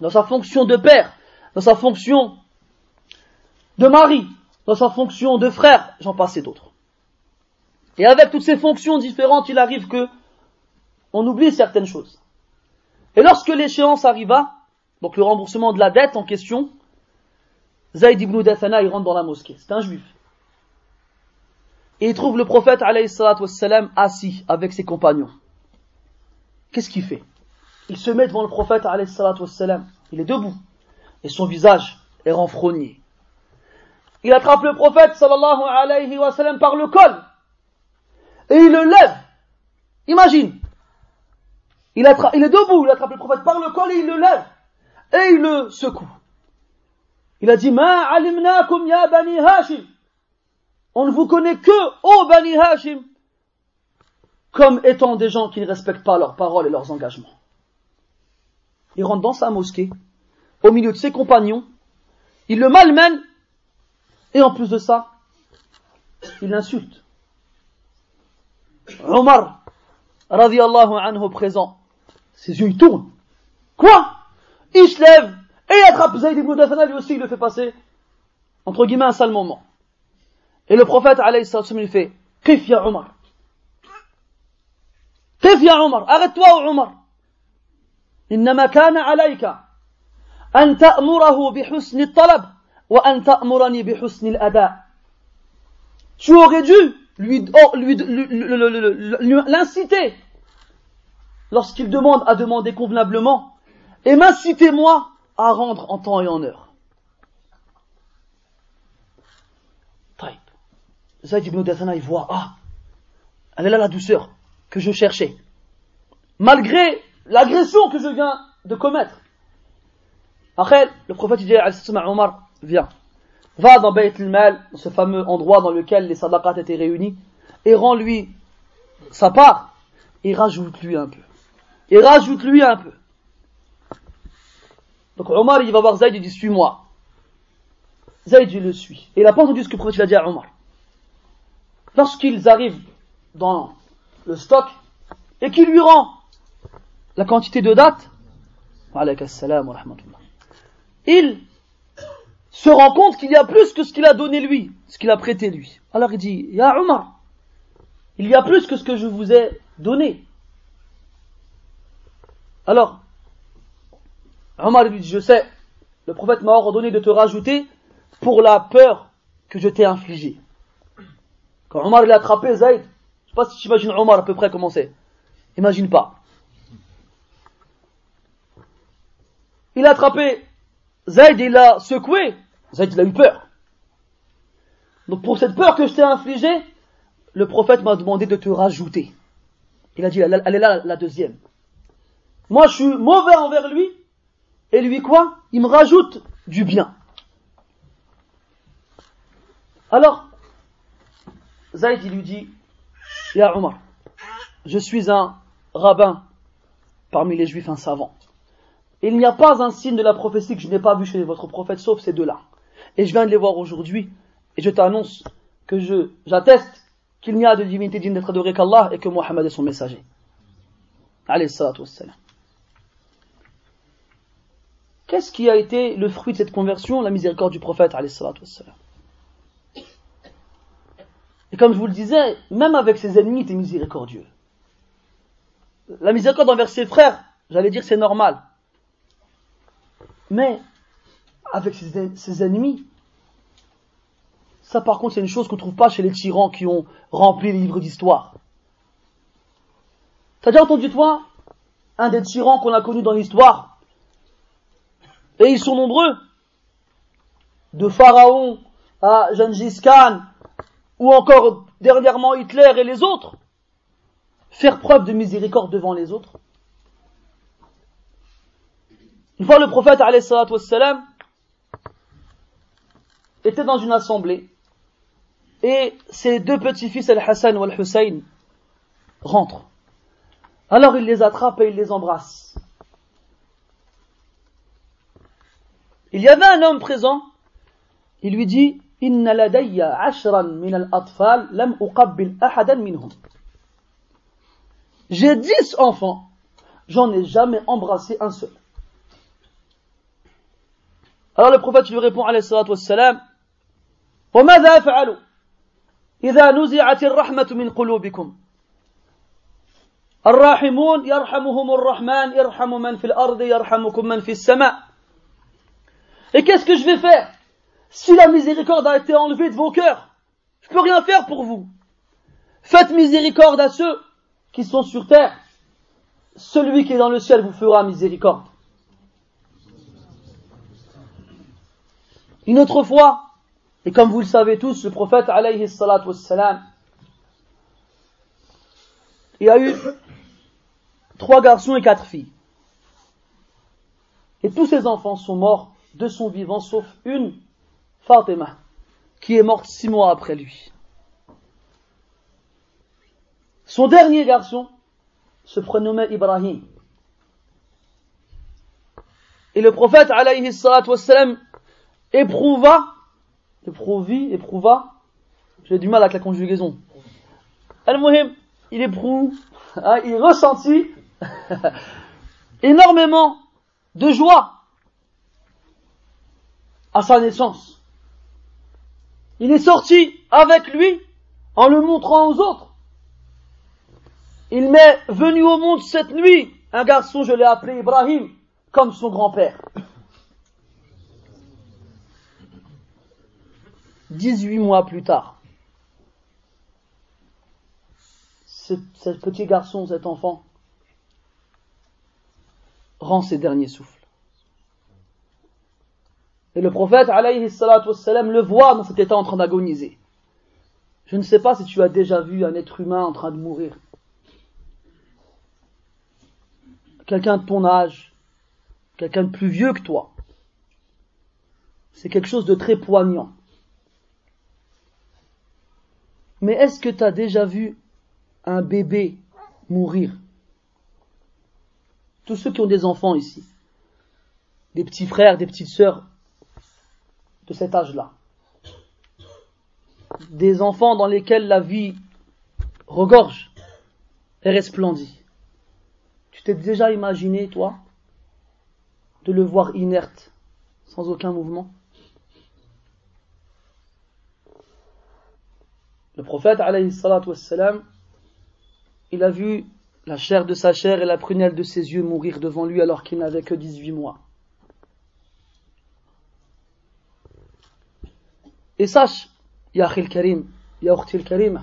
dans sa fonction de père, dans sa fonction de mari, dans sa fonction de frère, j'en passe et d'autres. Et avec toutes ces fonctions différentes, il arrive que on oublie certaines choses. Et lorsque l'échéance arriva, donc le remboursement de la dette en question, Zayd ibn Dathana, il rentre dans la mosquée. C'est un juif. Et il trouve le prophète, assis avec ses compagnons. Qu'est-ce qu'il fait? Il se met devant le prophète. Il est debout. Et son visage est renfrogné. Il attrape le prophète, par le col. Et il le lève. Imagine. Il est debout, il attrape le prophète par le col et il le lève. Et il le secoue. Il a dit, Ma alimnakum ya bani Hashim. On ne vous connaît que, ô bani Hashim, comme étant des gens qui ne respectent pas leurs paroles et leurs engagements. Il rentre dans sa mosquée, au milieu de ses compagnons, il le malmène, et en plus de ça, il l'insulte. Omar, radiallahu anhu présent, ses yeux ils tournent. Quoi? Il se lève et attrape Zayd ibn lui aussi il le fait passer, entre guillemets, un sale moment. Et le prophète, alayhi salatu wa sallam, il fait, Qif ya Omar. Qif ya Omar, arrête-toi Omar. إنما كان عليك أن تأمره بحسن الطلب وأن تأمرني بحسن الأداء. Tu aurais dû lui, oh, lui, lui- le- le- le- le- lui- l'inciter lorsqu'il demande à demander convenablement et m'inciter moi à rendre en temps et en heure. Zayd ibn Dathana, il voit, ah, elle est là la douceur que je cherchais. Malgré l'agression que je viens de commettre. Après, le prophète il dit à Omar, viens, va dans Bayt al-Mal, ce fameux endroit dans lequel les sadaqat étaient réunis, et rends-lui sa part, et rajoute-lui un peu. Et rajoute-lui un peu. Donc Omar, il va voir Zayd, il dit, suis-moi. Zayd, il le suit. Et il n'a pas entendu ce que le prophète a dit à Omar. Lorsqu'ils arrivent dans le stock, et qu'il lui rend la quantité de dates, Il se rend compte qu'il y a plus que ce qu'il a donné lui, ce qu'il a prêté lui. Alors il dit, Ya Omar, il y a plus que ce que je vous ai donné. Alors, Omar lui dit, je sais, le prophète m'a ordonné de te rajouter pour la peur que je t'ai infligée. Omar l'a attrapé Zayd, je sais pas si tu imagines Omar à peu près comment c'est. Imagine pas. Il a attrapé Zayd, il l'a secoué. Zayd, il a eu peur. Donc pour cette peur que je t'ai infligée, le prophète m'a demandé de te rajouter. Il a dit, elle est là la deuxième. Moi, je suis mauvais envers lui, et lui quoi? Il me rajoute du bien. Alors, Zayd, il lui dit, Ya Omar, je suis un rabbin parmi les juifs, un savant. Il n'y a pas un signe de la prophétie que je n'ai pas vu chez votre prophète, sauf ces deux-là. Et je viens de les voir aujourd'hui, et je t'annonce que je, j'atteste qu'il n'y a de divinité digne d'être adorée qu'Allah et que Mohammed est son messager. Qu'est-ce qui a été le fruit de cette conversion? La miséricorde du prophète, alayhi Et comme je vous le disais, même avec ses ennemis, il était miséricordieux. La miséricorde envers ses frères, j'allais dire c'est normal. Mais avec ses, ennemis, ça par contre c'est une chose qu'on ne trouve pas chez les tyrans qui ont rempli les livres d'histoire. T'as déjà entendu toi un des tyrans qu'on a connus dans l'histoire? Et ils sont nombreux. De Pharaon à Gengis Khan, ou encore dernièrement Hitler et les autres. Faire preuve de miséricorde devant les autres. Une fois le prophète était dans une assemblée et ses deux petits-fils Al-Hassan ou Al-Hussein rentrent. Alors il les attrape et il les embrasse. Il y avait un homme présent, il lui dit إن لدي عشرا من الأطفال لم أقبل أحدا منهم. J'ai dix enfants, j'en ai jamais embrassé un seul. Alors le prophète lui répond alayhi salatu wassalam وماذا فعلوا إذا نزعت الرحمة من قلوبكم الراحمون يرحمهم الرحمن يرحم من في الأرض يرحمكم من في السماء. Et qu'est-ce que je vais faire Si la miséricorde a été enlevée de vos cœurs, je peux rien faire pour vous. Faites miséricorde à ceux qui sont sur terre. Celui qui est dans le ciel vous fera miséricorde. Une autre fois, et comme vous le savez tous, le prophète alayhi salatu il a eu trois garçons et quatre filles. Et tous ces enfants sont morts de son vivant, sauf une, Fatima, qui est morte six mois après lui. Son dernier garçon se prénommait Ibrahim. Et le prophète alayhi wassalam éprouva, éprouvit, éprouva, j'ai du mal avec la conjugaison. Al-Muhim, il éprouve, *laughs* hein, il ressentit *laughs* énormément de joie à sa naissance. Il est sorti avec lui en le montrant aux autres. Il m'est venu au monde cette nuit un garçon, je l'ai appelé Ibrahim, comme son grand-père. 18 mois plus tard, ce, petit garçon, cet enfant, rend ses derniers souffles. Et le prophète, alayhi wassalam, le voit dans cet état en train d'agoniser. Je ne sais pas si tu as déjà vu un être humain en train de mourir. Quelqu'un de ton âge, quelqu'un de plus vieux que toi. C'est quelque chose de très poignant. Mais est-ce que tu as déjà vu un bébé mourir? Tous ceux qui ont des enfants ici, des petits frères, des petites sœurs de cet âge-là, des enfants dans lesquels la vie regorge et resplendit. Tu t'es déjà imaginé, toi, de le voir inerte, sans aucun mouvement? Le prophète, il a vu la chair de sa chair et la prunelle de ses yeux mourir devant lui alors qu'il n'avait que 18 mois. Et sache, Yahil Karim, Yahil Karim,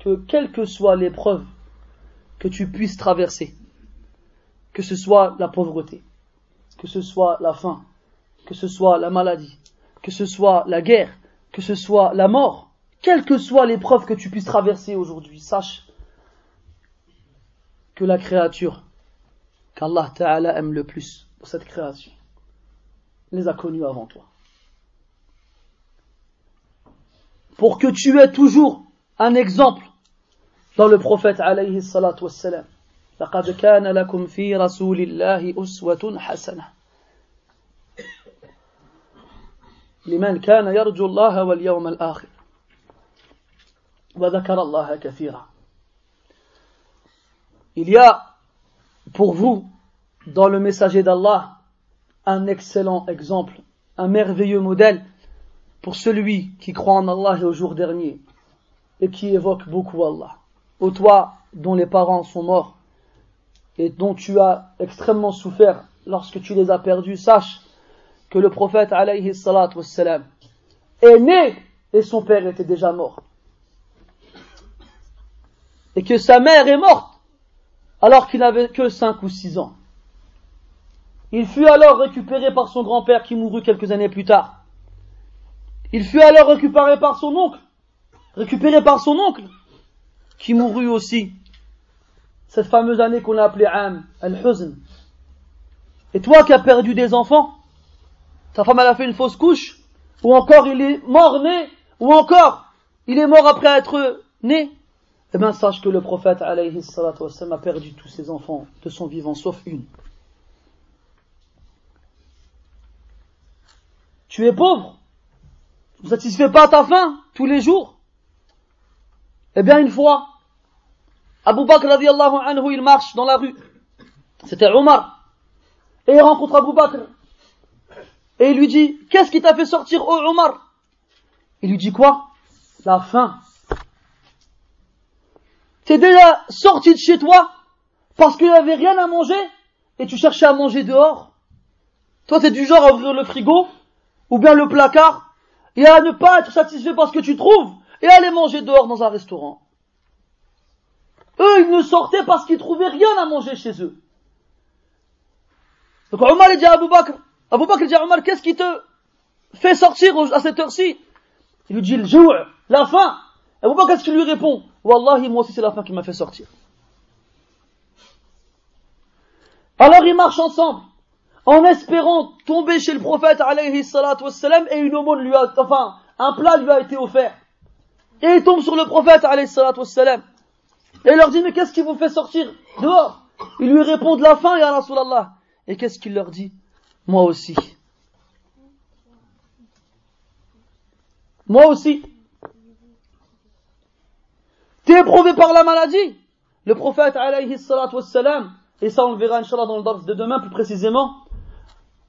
que quelle que soit l'épreuve que tu puisses traverser, que ce soit la pauvreté, que ce soit la faim, que ce soit la maladie, que ce soit la guerre, que ce soit la mort, quelle que soit l'épreuve que tu puisses traverser aujourd'hui, sache que la créature qu'Allah Ta'ala aime le plus pour cette création les a connus avant toi. Pour que tu aies toujours un exemple dans le prophète alayhi salatu wassalam. لقد كان لكم في رسول الله أسوة حسنة لمن كان يرجو الله واليوم الآخر وذكر الله كثيرا Il y a pour vous dans le messager d'Allah un excellent exemple, un merveilleux modèle pour celui qui croit en Allah et au jour dernier et qui évoque beaucoup Allah. Ô toi dont les parents sont morts et dont tu as extrêmement souffert lorsque tu les as perdus, sache que le prophète alayhi wassalam, est né et son père était déjà mort. Et que sa mère est morte alors qu'il n'avait que cinq ou six ans. Il fut alors récupéré par son grand-père qui mourut quelques années plus tard. Il fut alors récupéré par son oncle, récupéré par son oncle, qui mourut aussi cette fameuse année qu'on a appelée Am, al-Huzn. Et toi qui as perdu des enfants, ta femme elle a fait une fausse couche, ou encore il est mort né, ou encore il est mort après être né, eh bien, sache que le prophète, alayhi a perdu tous ses enfants de son vivant, sauf une. Tu es pauvre. Ne satisfais pas ta faim tous les jours? Eh bien, une fois, Abu Bakr radiallahu anhu, il marche dans la rue. C'était Omar. Et il rencontre Abu Bakr. Et il lui dit, qu'est-ce qui t'a fait sortir, Omar? Il lui dit quoi? La faim. T'es déjà sorti de chez toi parce qu'il n'y avait rien à manger et tu cherchais à manger dehors. Toi, t'es du genre à ouvrir le frigo ou bien le placard et à ne pas être satisfait par ce que tu trouves et à aller manger dehors dans un restaurant. Eux, ils ne sortaient parce qu'ils trouvaient rien à manger chez eux. Donc Omar dit à Abu Bakr, Abu Bakr dit à qu'est-ce qui te fait sortir à cette heure-ci? Il lui dit, le jour, la faim. Abu Bakr, qu'est-ce qu'il lui répond? Wallahi, moi aussi c'est la fin qui m'a fait sortir. Alors ils marchent ensemble, en espérant tomber chez le prophète alayhi et une aumône lui a, enfin, un plat lui a été offert. Et ils tombent sur le prophète alayhi. Et il leur dit, mais qu'est-ce qui vous fait sortir dehors? Ils lui répondent la faim, ya Rasulallah. Et qu'est-ce qu'il leur dit? Moi aussi. Moi aussi. T'es éprouvé par la maladie? Le prophète, alayhi et ça on le verra inshallah dans le dars de demain plus précisément,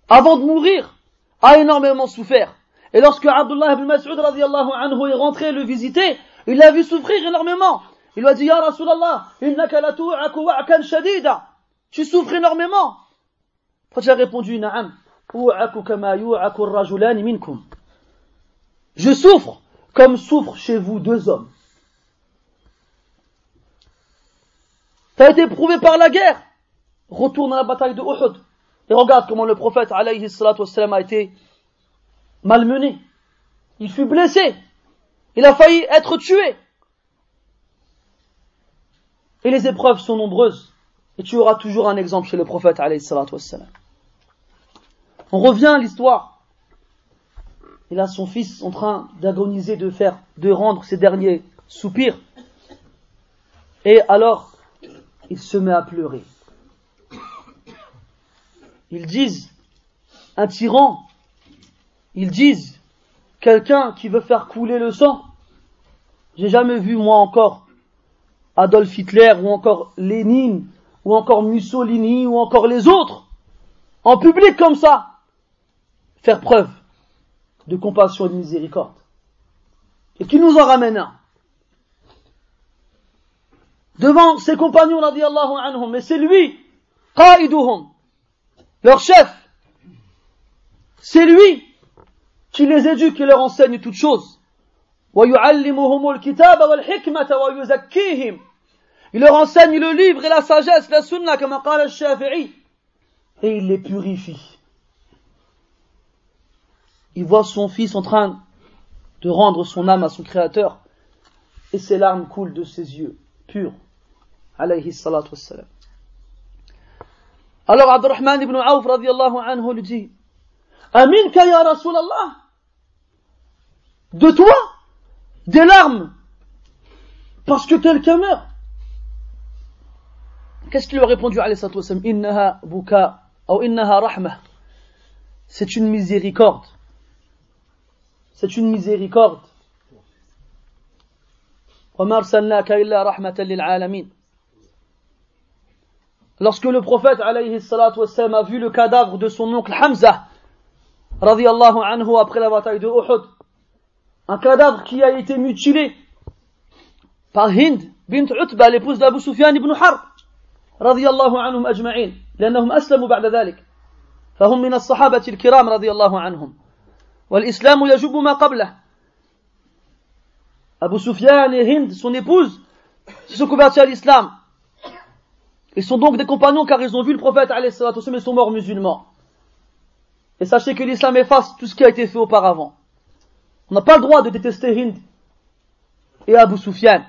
avant de mourir, a énormément souffert. Et lorsque Abdullah ibn Mas'ud radiallahu anhu est rentré le visiter, il l'a vu souffrir énormément. Il lui a dit, Ya Rasulallah, innaka la wa'kan shadida. Tu souffres énormément. Le prophète a répondu, Na'am, kama rajulani minkum. Je souffre comme souffrent chez vous deux hommes. Tu as été éprouvé par la guerre. Retourne à la bataille de Uhud. Et regarde comment le prophète alayhi a été malmené. Il fut blessé. Il a failli être tué. Et les épreuves sont nombreuses. Et tu auras toujours un exemple chez le prophète alayhi. On revient à l'histoire. Il a son fils en train d'agoniser, de faire, de rendre ses derniers soupirs. Et alors, il se met à pleurer. Ils disent un tyran, ils disent quelqu'un qui veut faire couler le sang. J'ai jamais vu moi encore Adolf Hitler ou encore Lénine ou encore Mussolini ou encore les autres en public comme ça, faire preuve de compassion et de miséricorde. Et qui nous en ramène un. Devant ses compagnons, anhum, mais c'est lui, qa'iduhum, leur chef. C'est lui qui les éduque et leur enseigne toutes choses. Il leur enseigne le livre et la sagesse, la sunna, comme a shafii et il les purifie. Il voit son fils en train de rendre son âme à son créateur et ses larmes coulent de ses yeux purs. Alayhi salatu wassalam. Alors Abdurrahman ibn Auf radiallahu anhu lui dit Aminka ya Rasulallah De toi Des larmes Parce que quelqu'un meurt Qu'est-ce qu'il lui a répondu alayhi salatu wassalam Innaha buka c'est une miséricorde. C'est une miséricorde. Lorsque le prophète alayhi a vu le cadavre de son oncle Hamza, radiallahu anhu, après la bataille de Uhud, un cadavre qui a été mutilé par Hind bint Utba, l'épouse d'Abu Sufyan ibn Harb, radiallahu anhum ajma'in. لأنهم أسلموا بعد ذلك فهم من الصحابة الكرام رضي الله عنهم والإسلام يجب ما قبله Abu Sufyan et Hind, son épouse, se sont convertis à l'islam. Ils sont donc des compagnons car ils ont vu le prophète mais ils sont morts musulmans. Et sachez que l'islam efface tout ce qui a été fait auparavant. On n'a pas le droit de détester Hind et Abu Sufyan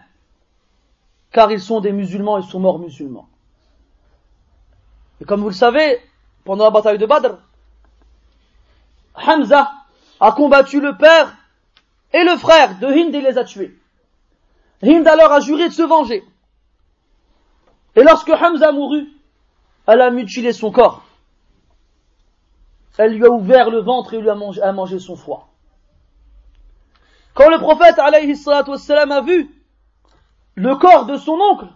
car ils sont des musulmans, ils sont morts musulmans. Et comme vous le savez, pendant la bataille de Badr, Hamza a combattu le père et le frère de Hind et les a tués. Hind alors a juré de se venger. Et lorsque Hamza mourut, elle a mutilé son corps. Elle lui a ouvert le ventre et lui a mangé, son foie. Quand le prophète alayhi a vu le corps de son oncle,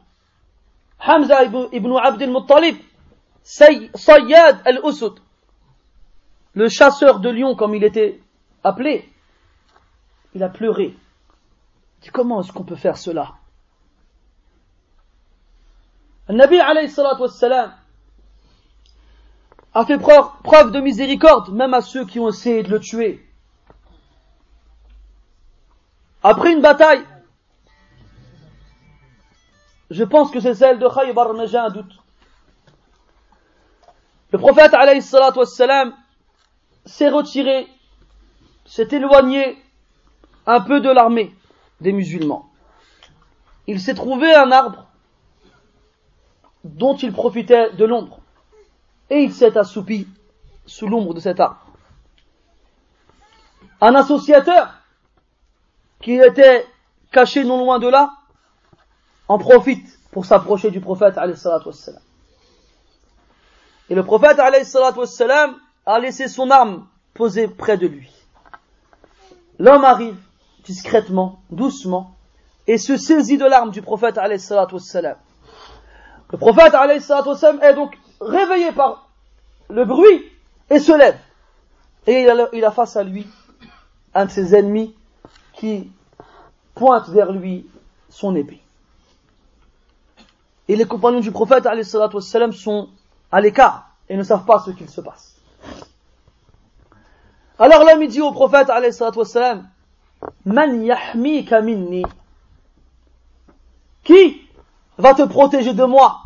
Hamza ibn Abd al-Muttalib, Sayyad al-Usud, le chasseur de lions comme il était appelé, il a pleuré. Il dit comment est-ce qu'on peut faire cela? Nabi alayhi a fait preuve de miséricorde même à ceux qui ont essayé de le tuer. Après une bataille, je pense que c'est celle de Khaybar, mais j'ai un doute. Le prophète alayhi s'est retiré, s'est éloigné un peu de l'armée des musulmans. Il s'est trouvé un arbre dont il profitait de l'ombre et il s'est assoupi sous l'ombre de cet arbre. Un associateur qui était caché non loin de là en profite pour s'approcher du prophète et le prophète a laissé son arme posée près de lui. L'homme arrive discrètement, doucement, et se saisit de l'arme du prophète. Le prophète est donc réveillé par le bruit et se lève. Et il a, face à lui un de ses ennemis qui pointe vers lui son épée. Et les compagnons du prophète sont à l'écart et ne savent pas ce qu'il se passe. Alors l'homme dit au prophète Man yahmika minni Qui va te protéger de moi?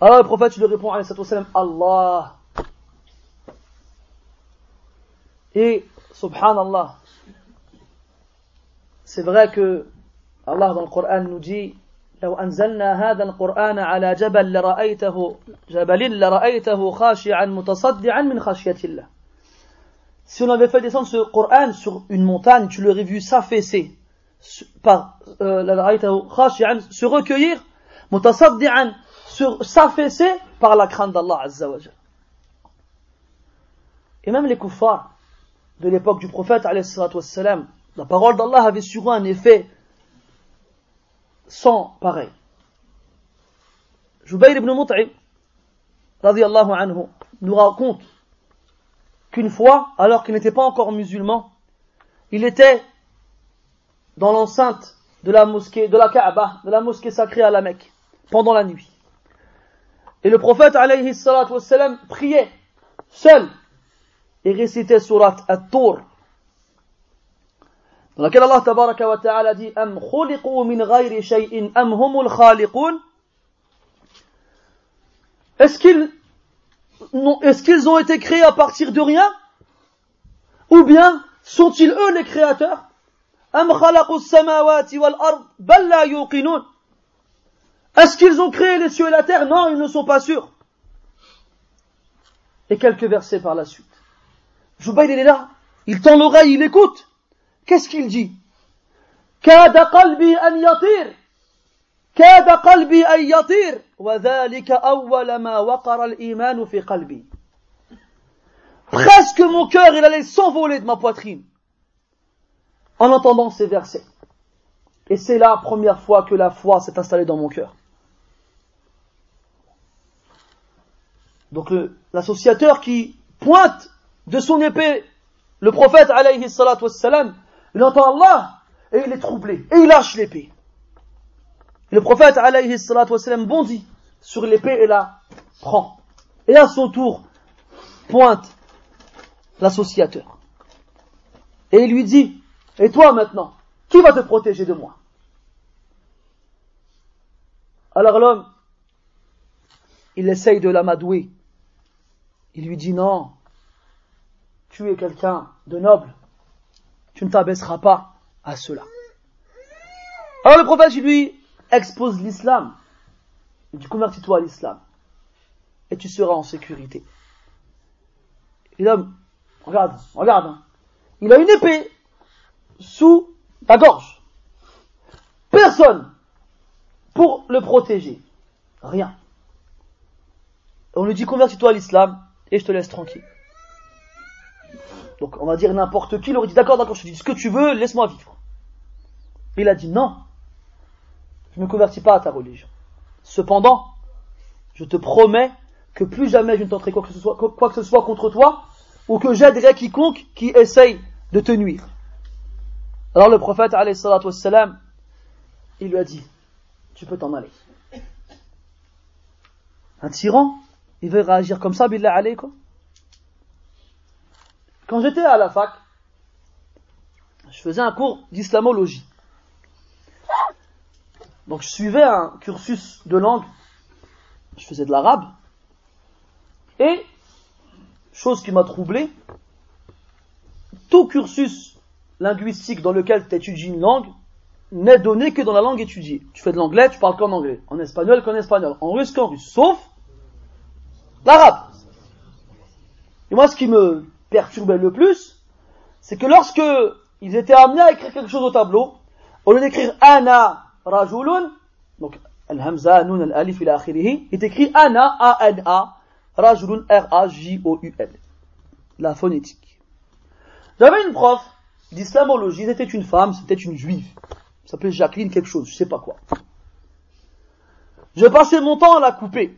Alors le prophète lui répond wassalam, Allah. Et subhanallah, c'est vrai que Allah dans le Coran nous dit لو أنزلنا هذا القرآن على جبل لرأيته جبل لرأيته خاشعا متصدعا من خشية الله Si on avait fait descendre ce Coran sur une montagne, tu l'aurais vu s'affaisser par euh, se recueillir, mutasaddi'an, s'affaisser par la crainte d'Allah Azza wa Et même les kuffars de l'époque du prophète, la parole d'Allah avait sur eux un effet sans pareil. Jubayr ibn Mut'im, radiallahu anhu, nous raconte qu'une fois, alors qu'il n'était pas encore musulman, il était dans l'enceinte de la mosquée, de la Kaaba, de la mosquée sacrée à la Mecque, pendant la nuit. Et le prophète, alayhi salatu wassalam, priait, seul, et récitait surat At-Tur, dans laquelle Allah tabaraka wa ta'ala dit, Am khuliqu min ghayri shay'in am humul khaliqun. Est-ce qu'ils est-ce ont été créés à partir de rien Ou bien sont-ils eux les créateurs Est-ce qu'ils ont créé les cieux et la terre? Non, ils ne sont pas sûrs. Et quelques versets par la suite. Joubaïd, il est là. Il tend l'oreille, il écoute. Qu'est-ce qu'il dit? Presque mon cœur, il allait s'envoler de ma poitrine en entendant ces versets. Et c'est la première fois que la foi s'est installée dans mon cœur. Donc l'associateur qui pointe de son épée le prophète alayhi salatu wassalam, il entend Allah et il est troublé et il lâche l'épée. Le prophète alayhi salatu bondit sur l'épée et la prend. Et à son tour, pointe l'associateur. Et il lui dit, et toi maintenant, qui va te protéger de moi? Alors l'homme, il essaye de l'amadouer. Il lui dit, non, tu es quelqu'un de noble, tu ne t'abaisseras pas à cela. Alors le prophète lui expose l'islam. Il dit convertis-toi à l'islam. Et tu seras en sécurité. L'homme, regarde, regarde. Hein. Il a une épée sous ta gorge. Personne pour le protéger. Rien. on lui dit convertis-toi à l'islam et je te laisse tranquille. Donc on va dire n'importe qui, il aurait dit d'accord, d'accord, je te dis ce que tu veux, laisse-moi vivre. Il a dit non, je ne me convertis pas à ta religion. Cependant, je te promets que plus jamais je ne tenterai quoi que ce soit, contre toi, ou que j'aiderai quiconque qui essaye de te nuire. Alors le prophète, wassalam, il lui a dit, tu peux t'en aller. Un tyran, il veut réagir comme ça, billah alaykum. Quand j'étais à la fac, je faisais un cours d'islamologie. Donc je suivais un cursus de langue, je faisais de l'arabe, et, chose qui m'a troublé, tout cursus linguistique dans lequel tu étudies une langue n'est donné que dans la langue étudiée. Tu fais de l'anglais, tu parles qu'en anglais, en espagnol qu'en espagnol, en russe qu'en russe, sauf l'arabe. Et moi, ce qui me perturbait le plus, c'est que lorsque ils étaient amenés à écrire quelque chose au tableau, au lieu d'écrire Ana rajulun, donc al-hamza, nun, al-alif, akhirihi, est écrit ana, a-n-a, rajulun, r-a-j-o-u-l. La phonétique. J'avais une prof d'islamologie, c'était une femme, c'était une juive. Ça s'appelait Jacqueline quelque chose, je sais pas quoi. Je passais mon temps à la couper,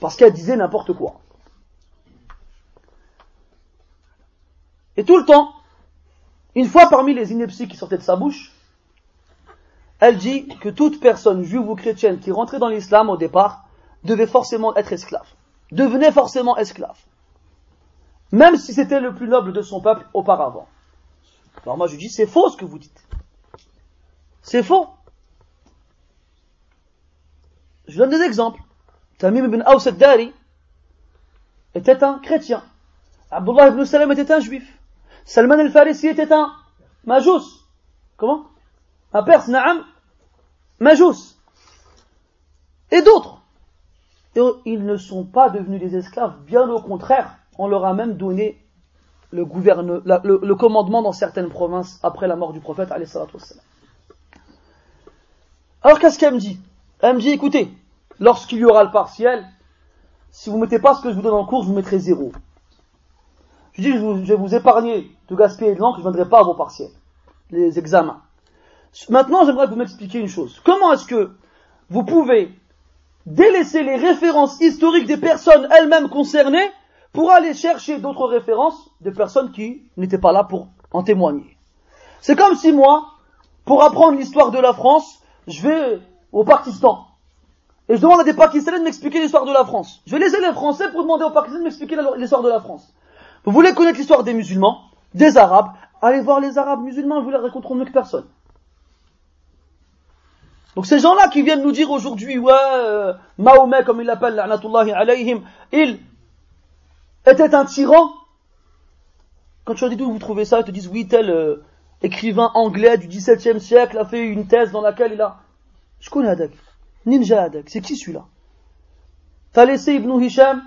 parce qu'elle disait n'importe quoi. Et tout le temps, une fois parmi les inepties qui sortaient de sa bouche, elle dit que toute personne juive ou chrétienne qui rentrait dans l'islam au départ devait forcément être esclave, devenait forcément esclave, même si c'était le plus noble de son peuple auparavant. Alors moi je dis c'est faux ce que vous dites. C'est faux. Je donne des exemples. Tamim ibn Aws dari était un chrétien. Abdullah ibn Salam était un juif. Salman al-Farisi était un majous. Comment? Un Perse, Naam, Majous, et d'autres. ils ne sont pas devenus des esclaves, bien au contraire, on leur a même donné le, le, commandement dans certaines provinces après la mort du prophète. Alors qu'est-ce qu'elle me dit? Elle me dit, écoutez, lorsqu'il y aura le partiel, si vous ne mettez pas ce que je vous donne en cours, vous mettrez zéro. Je dis, je, vais vous épargner de gaspiller de l'encre, je ne viendrai pas à vos partiels, les examens. Maintenant, j'aimerais que vous m'expliquiez une chose. Comment est-ce que vous pouvez délaisser les références historiques des personnes elles-mêmes concernées pour aller chercher d'autres références de personnes qui n'étaient pas là pour en témoigner? C'est comme si moi, pour apprendre l'histoire de la France, je vais au Pakistan. Et je demande à des Pakistanais de m'expliquer l'histoire de la France. Je vais laisser les Français pour demander aux Pakistanais de m'expliquer l'histoire de la France. Vous voulez connaître l'histoire des musulmans, des Arabes, allez voir les Arabes musulmans, vous les raconteront mieux que personne. Donc ces gens-là qui viennent nous dire aujourd'hui, ouais, euh, Mahomet, comme il l'appelle, alayhim, il était un tyran. Quand tu leur dis d'où vous trouvez ça, ils te disent, oui, tel euh, écrivain anglais du XVIIe siècle a fait une thèse dans laquelle il a... Je connais Hadak. Ninja Hadak. C'est qui celui-là T'as laissé Ibn Hisham,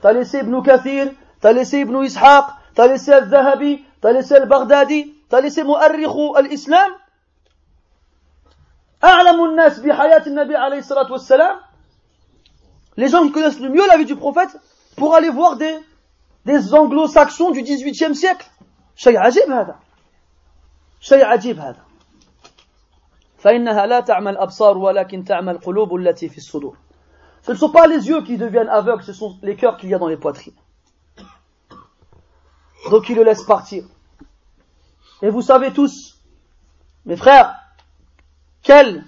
t'as laissé Ibn Kathir, t'as laissé Ibn Ishaq, t'as laissé Al-Zahabi, t'as laissé Al-Baghdadi, t'as laissé Mu'arrikhu al-Islam, les gens qui connaissent le mieux la vie du prophète pour aller voir des, des anglo-saxons du 18e siècle. شيء عجيب هذا شيء عجيب هذا فإنها لا تعمل أبصار ولكن تعمل قلوب التي في الصدور Ce ne sont pas les yeux qui deviennent aveugles, ce sont les cœurs qu'il y a dans les poitrines. Donc il le laisse partir. Et vous savez tous, mes frères, quelle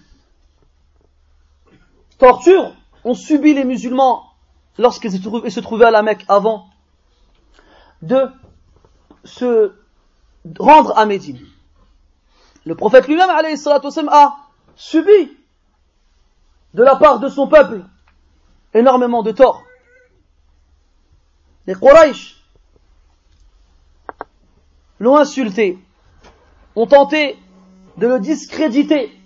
torture ont subi les musulmans lorsqu'ils se trouvaient à la Mecque avant de se rendre à Médine. Le prophète lui-même a subi de la part de son peuple énormément de torts. Les Quraysh l'ont insulté, ont tenté de le discréditer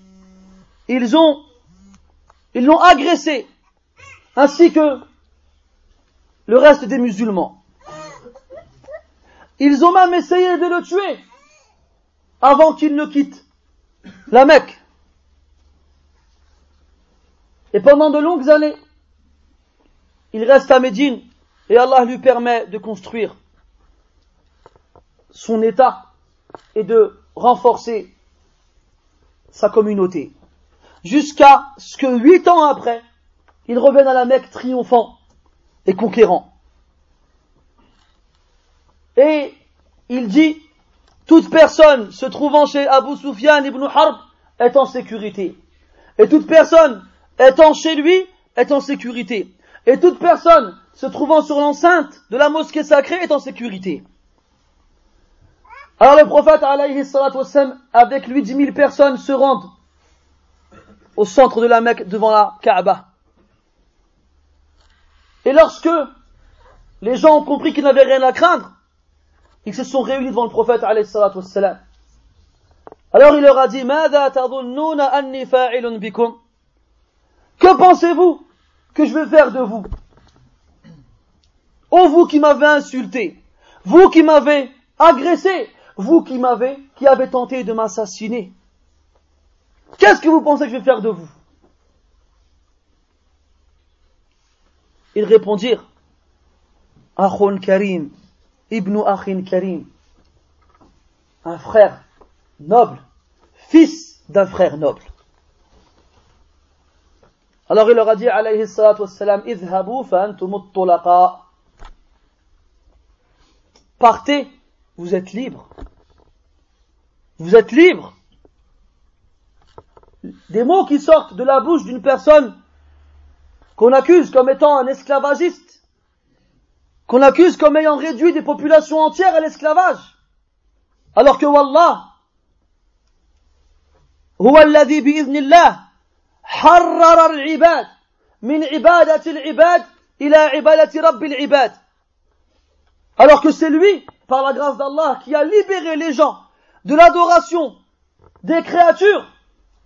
ils ont, ils l'ont agressé, ainsi que le reste des musulmans. Ils ont même essayé de le tuer avant qu'il ne quitte la Mecque. Et pendant de longues années, il reste à Médine et Allah lui permet de construire son état et de renforcer sa communauté jusqu'à ce que huit ans après, il revienne à la Mecque triomphant et conquérant. Et il dit, toute personne se trouvant chez Abu Sufyan ibn Harb est en sécurité. Et toute personne étant chez lui est en sécurité. Et toute personne se trouvant sur l'enceinte de la mosquée sacrée est en sécurité. Alors le prophète, alayhi avec lui dix mille personnes se rendent au centre de la Mecque devant la Kaaba. Et lorsque les gens ont compris qu'ils n'avaient rien à craindre, ils se sont réunis devant le prophète alayhi Alors il leur a dit, Que pensez-vous que je vais faire de vous? Oh vous qui m'avez insulté, vous qui m'avez agressé, vous qui m'avez, qui avez tenté de m'assassiner. Qu'est-ce que vous pensez que je vais faire de vous? Ils répondirent Akhun Karim, Ibn Akhin Karim, un frère noble, fils d'un frère noble. Alors il leur a dit alayhi salatu wassalam, Idhabu Partez, vous êtes libres. Vous êtes libres des mots qui sortent de la bouche d'une personne qu'on accuse comme étant un esclavagiste, qu'on accuse comme ayant réduit des populations entières à l'esclavage, alors que Wallah, هو الذي بإذن الله حرر العباد من عبادة العباد إلى عبادة رب العباد alors que c'est lui, par la grâce d'Allah, qui a libéré les gens de l'adoration des créatures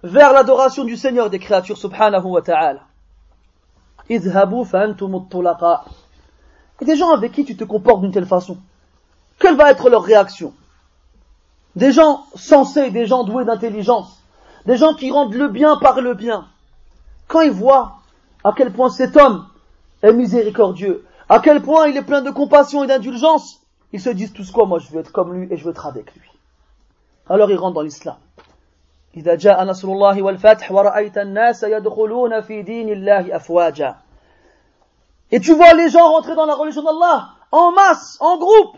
vers l'adoration du Seigneur des créatures subhanahu wa ta'ala. Et des gens avec qui tu te comportes d'une telle façon, quelle va être leur réaction Des gens sensés, des gens doués d'intelligence, des gens qui rendent le bien par le bien. Quand ils voient à quel point cet homme est miséricordieux, à quel point il est plein de compassion et d'indulgence, ils se disent tous quoi, moi je veux être comme lui et je veux être avec lui. Alors ils rentrent dans l'islam. إذا جاء نصر الله والفتح ورأيت الناس يدخلون في دين الله أفواجا Et tu vois les gens rentrer dans la religion d'Allah en masse, en groupe.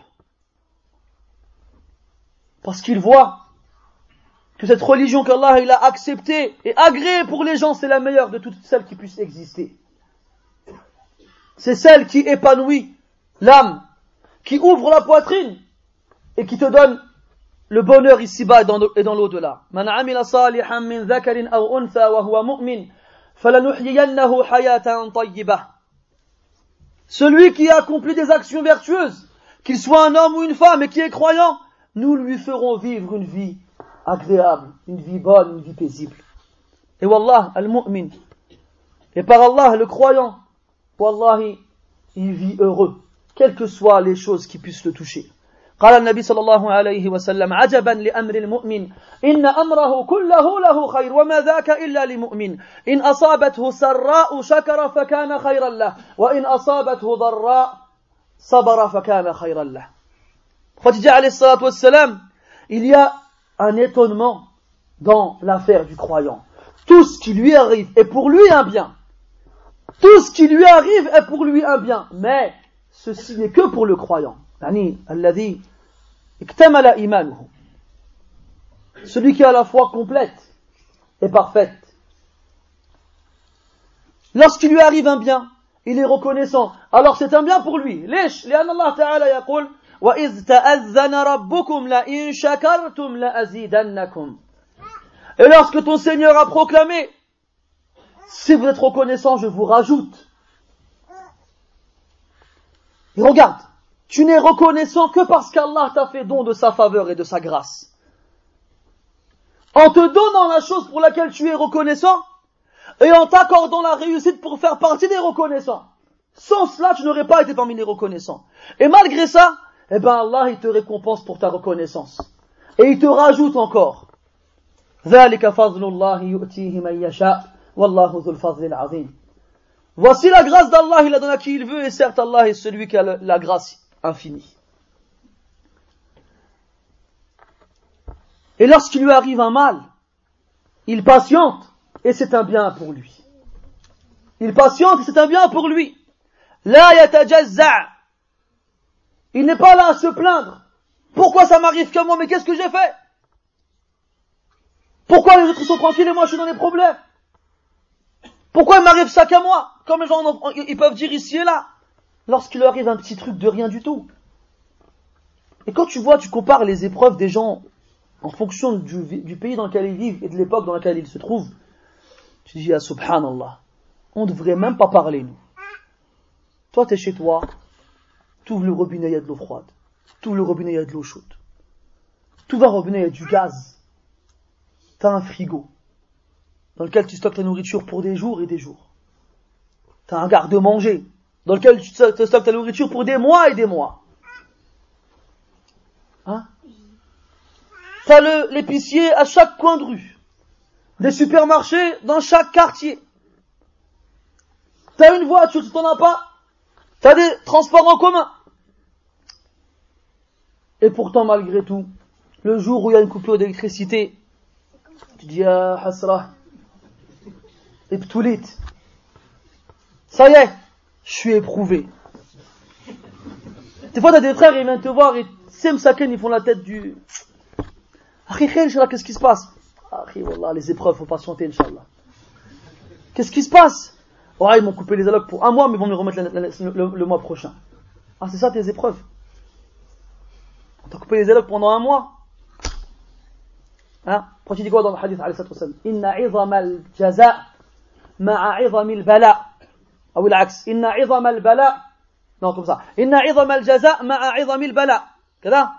Parce qu'ils voient que cette religion qu'Allah il a acceptée et agréée pour les gens, c'est la meilleure de toutes celles qui puissent exister. C'est celle qui épanouit l'âme, qui ouvre la poitrine et qui te donne le bonheur ici-bas et dans l'au-delà. Celui qui a accompli des actions vertueuses, qu'il soit un homme ou une femme et qui est croyant, nous lui ferons vivre une vie agréable, une vie bonne, une vie paisible. Et wallah, al-mu'min, et par Allah, le croyant, wallahi, il vit heureux, quelles que soient les choses qui puissent le toucher. قال النبي صلى الله عليه وسلم عجبا لأمر المؤمن إن أمره كله له خير وما ذاك إلا لمؤمن. إن أصابته سراء شكر فكان خيرا له وإن أصابته ضراء صبر فكان خيرا له. خديجة عليه الصلاة والسلام il y a un étonnement dans l'affaire du croyant. Tout ce qui lui arrive est pour lui un bien. Tout ce qui lui arrive est pour lui un bien. Mais ceci n'est que pour le croyant. يعني الذي اكتمل إيمانه celui qui a la foi complète et parfaite lorsqu'il lui arrive un bien il est reconnaissant alors c'est un bien pour lui ليش لأن الله تعالى يقول وإذ تأذن ربكم لئن شكرتم لأزيدنكم et lorsque ton Seigneur a proclamé si vous êtes reconnaissant je vous rajoute et regarde tu n'es reconnaissant que parce qu'Allah t'a fait don de sa faveur et de sa grâce. En te donnant la chose pour laquelle tu es reconnaissant, et en t'accordant la réussite pour faire partie des reconnaissants. Sans cela, tu n'aurais pas été parmi les reconnaissants. Et malgré ça, eh ben Allah, il te récompense pour ta reconnaissance. Et il te rajoute encore. Voici la grâce d'Allah, il la donne à qui il veut, et certes Allah est celui qui a la grâce infini. Et lorsqu'il lui arrive un mal, il patiente et c'est un bien pour lui. Il patiente et c'est un bien pour lui. La. Il n'est pas là à se plaindre. Pourquoi ça m'arrive qu'à moi? Mais qu'est-ce que j'ai fait? Pourquoi les autres sont tranquilles et moi je suis dans des problèmes? Pourquoi il m'arrive ça qu'à moi? Comme les gens ils peuvent dire ici et là lorsqu'il leur arrive un petit truc de rien du tout. Et quand tu vois, tu compares les épreuves des gens en fonction du, pays dans lequel ils vivent et de l'époque dans laquelle ils se trouvent, tu dis, ah, subhanallah, on ne devrait même pas parler, nous. Toi, tu es chez toi, tu le robinet, il y a de l'eau froide. Tu le robinet, il y a de l'eau chaude. Tout va robinet, il y a du gaz. Tu as un frigo dans lequel tu stockes ta nourriture pour des jours et des jours. Tu as un garde-manger dans lequel tu te stockes ta nourriture pour des mois et des mois. Hein? T'as l'épicier à chaque coin de rue. Des supermarchés dans chaque quartier. T'as une voiture, tu t'en as pas? T'as des transports en commun. Et pourtant, malgré tout, le jour où il y a une coupure d'électricité, tu dis, ah, hasra, et Ça y est, je suis éprouvé. Des fois, t'as des frères, ils viennent te voir, et Saken, ils font la tête du... qu'est-ce qui se passe? Wallah, les épreuves, faut patienter, Inch'Allah. Qu'est-ce qui se passe? Oh, ils m'ont coupé les allocs pour un mois, mais ils vont me remettre le, mois prochain. Ah, c'est ça tes épreuves. On t'a coupé les allocs pendant un mois. Hein? Quand tu dis quoi dans le hadith, Inna izam al-jaza ma'a izam al-bala' أو العكس إن عظم البلاء non comme ça إن عظم الجزاء مع عظم البلاء كذا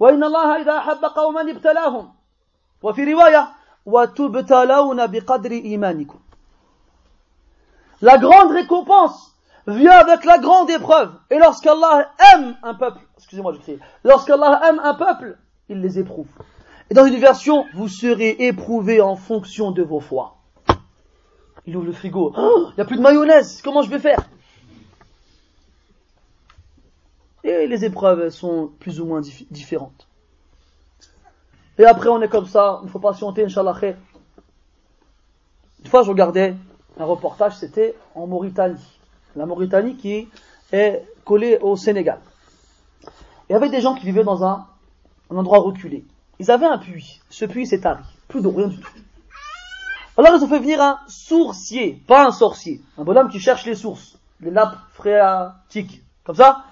وإن الله إذا أحب قوما ابتلاهم وفي رواية وتبتلون بقدر إيمانكم La grande récompense vient avec la grande épreuve. Et lorsqu'Allah aime un peuple, excusez-moi, je crie, lorsqu'Allah aime un peuple, il les éprouve. Et dans une version, vous serez éprouvés en fonction de vos foi. Il ouvre le frigo. Oh, il n'y a plus de mayonnaise. Comment je vais faire? Et les épreuves sont plus ou moins différentes. Et après, on est comme ça. Il faut patienter, Inch'Allah. Une fois, je regardais un reportage, c'était en Mauritanie. La Mauritanie qui est collé au Sénégal. Il y avait des gens qui vivaient dans un, endroit reculé. Ils avaient un puits. Ce puits s'est tari. Plus d'eau, rien du tout. Alors ils ont fait venir un sourcier, pas un sorcier. Un bonhomme qui cherche les sources, les nappes phréatiques. Comme ça?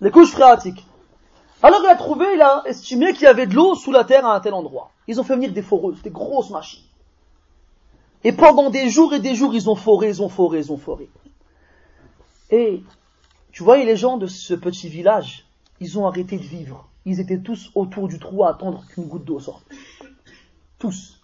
Les couches phréatiques. Alors il a trouvé, il a estimé qu'il y avait de l'eau sous la terre à un tel endroit. Ils ont fait venir des foreuses, des grosses machines. Et pendant des jours et des jours, ils ont foré, ils ont foré, ils ont foré. Et tu vois, les gens de ce petit village, ils ont arrêté de vivre. Ils étaient tous autour du trou à attendre qu'une goutte d'eau sorte. Tous.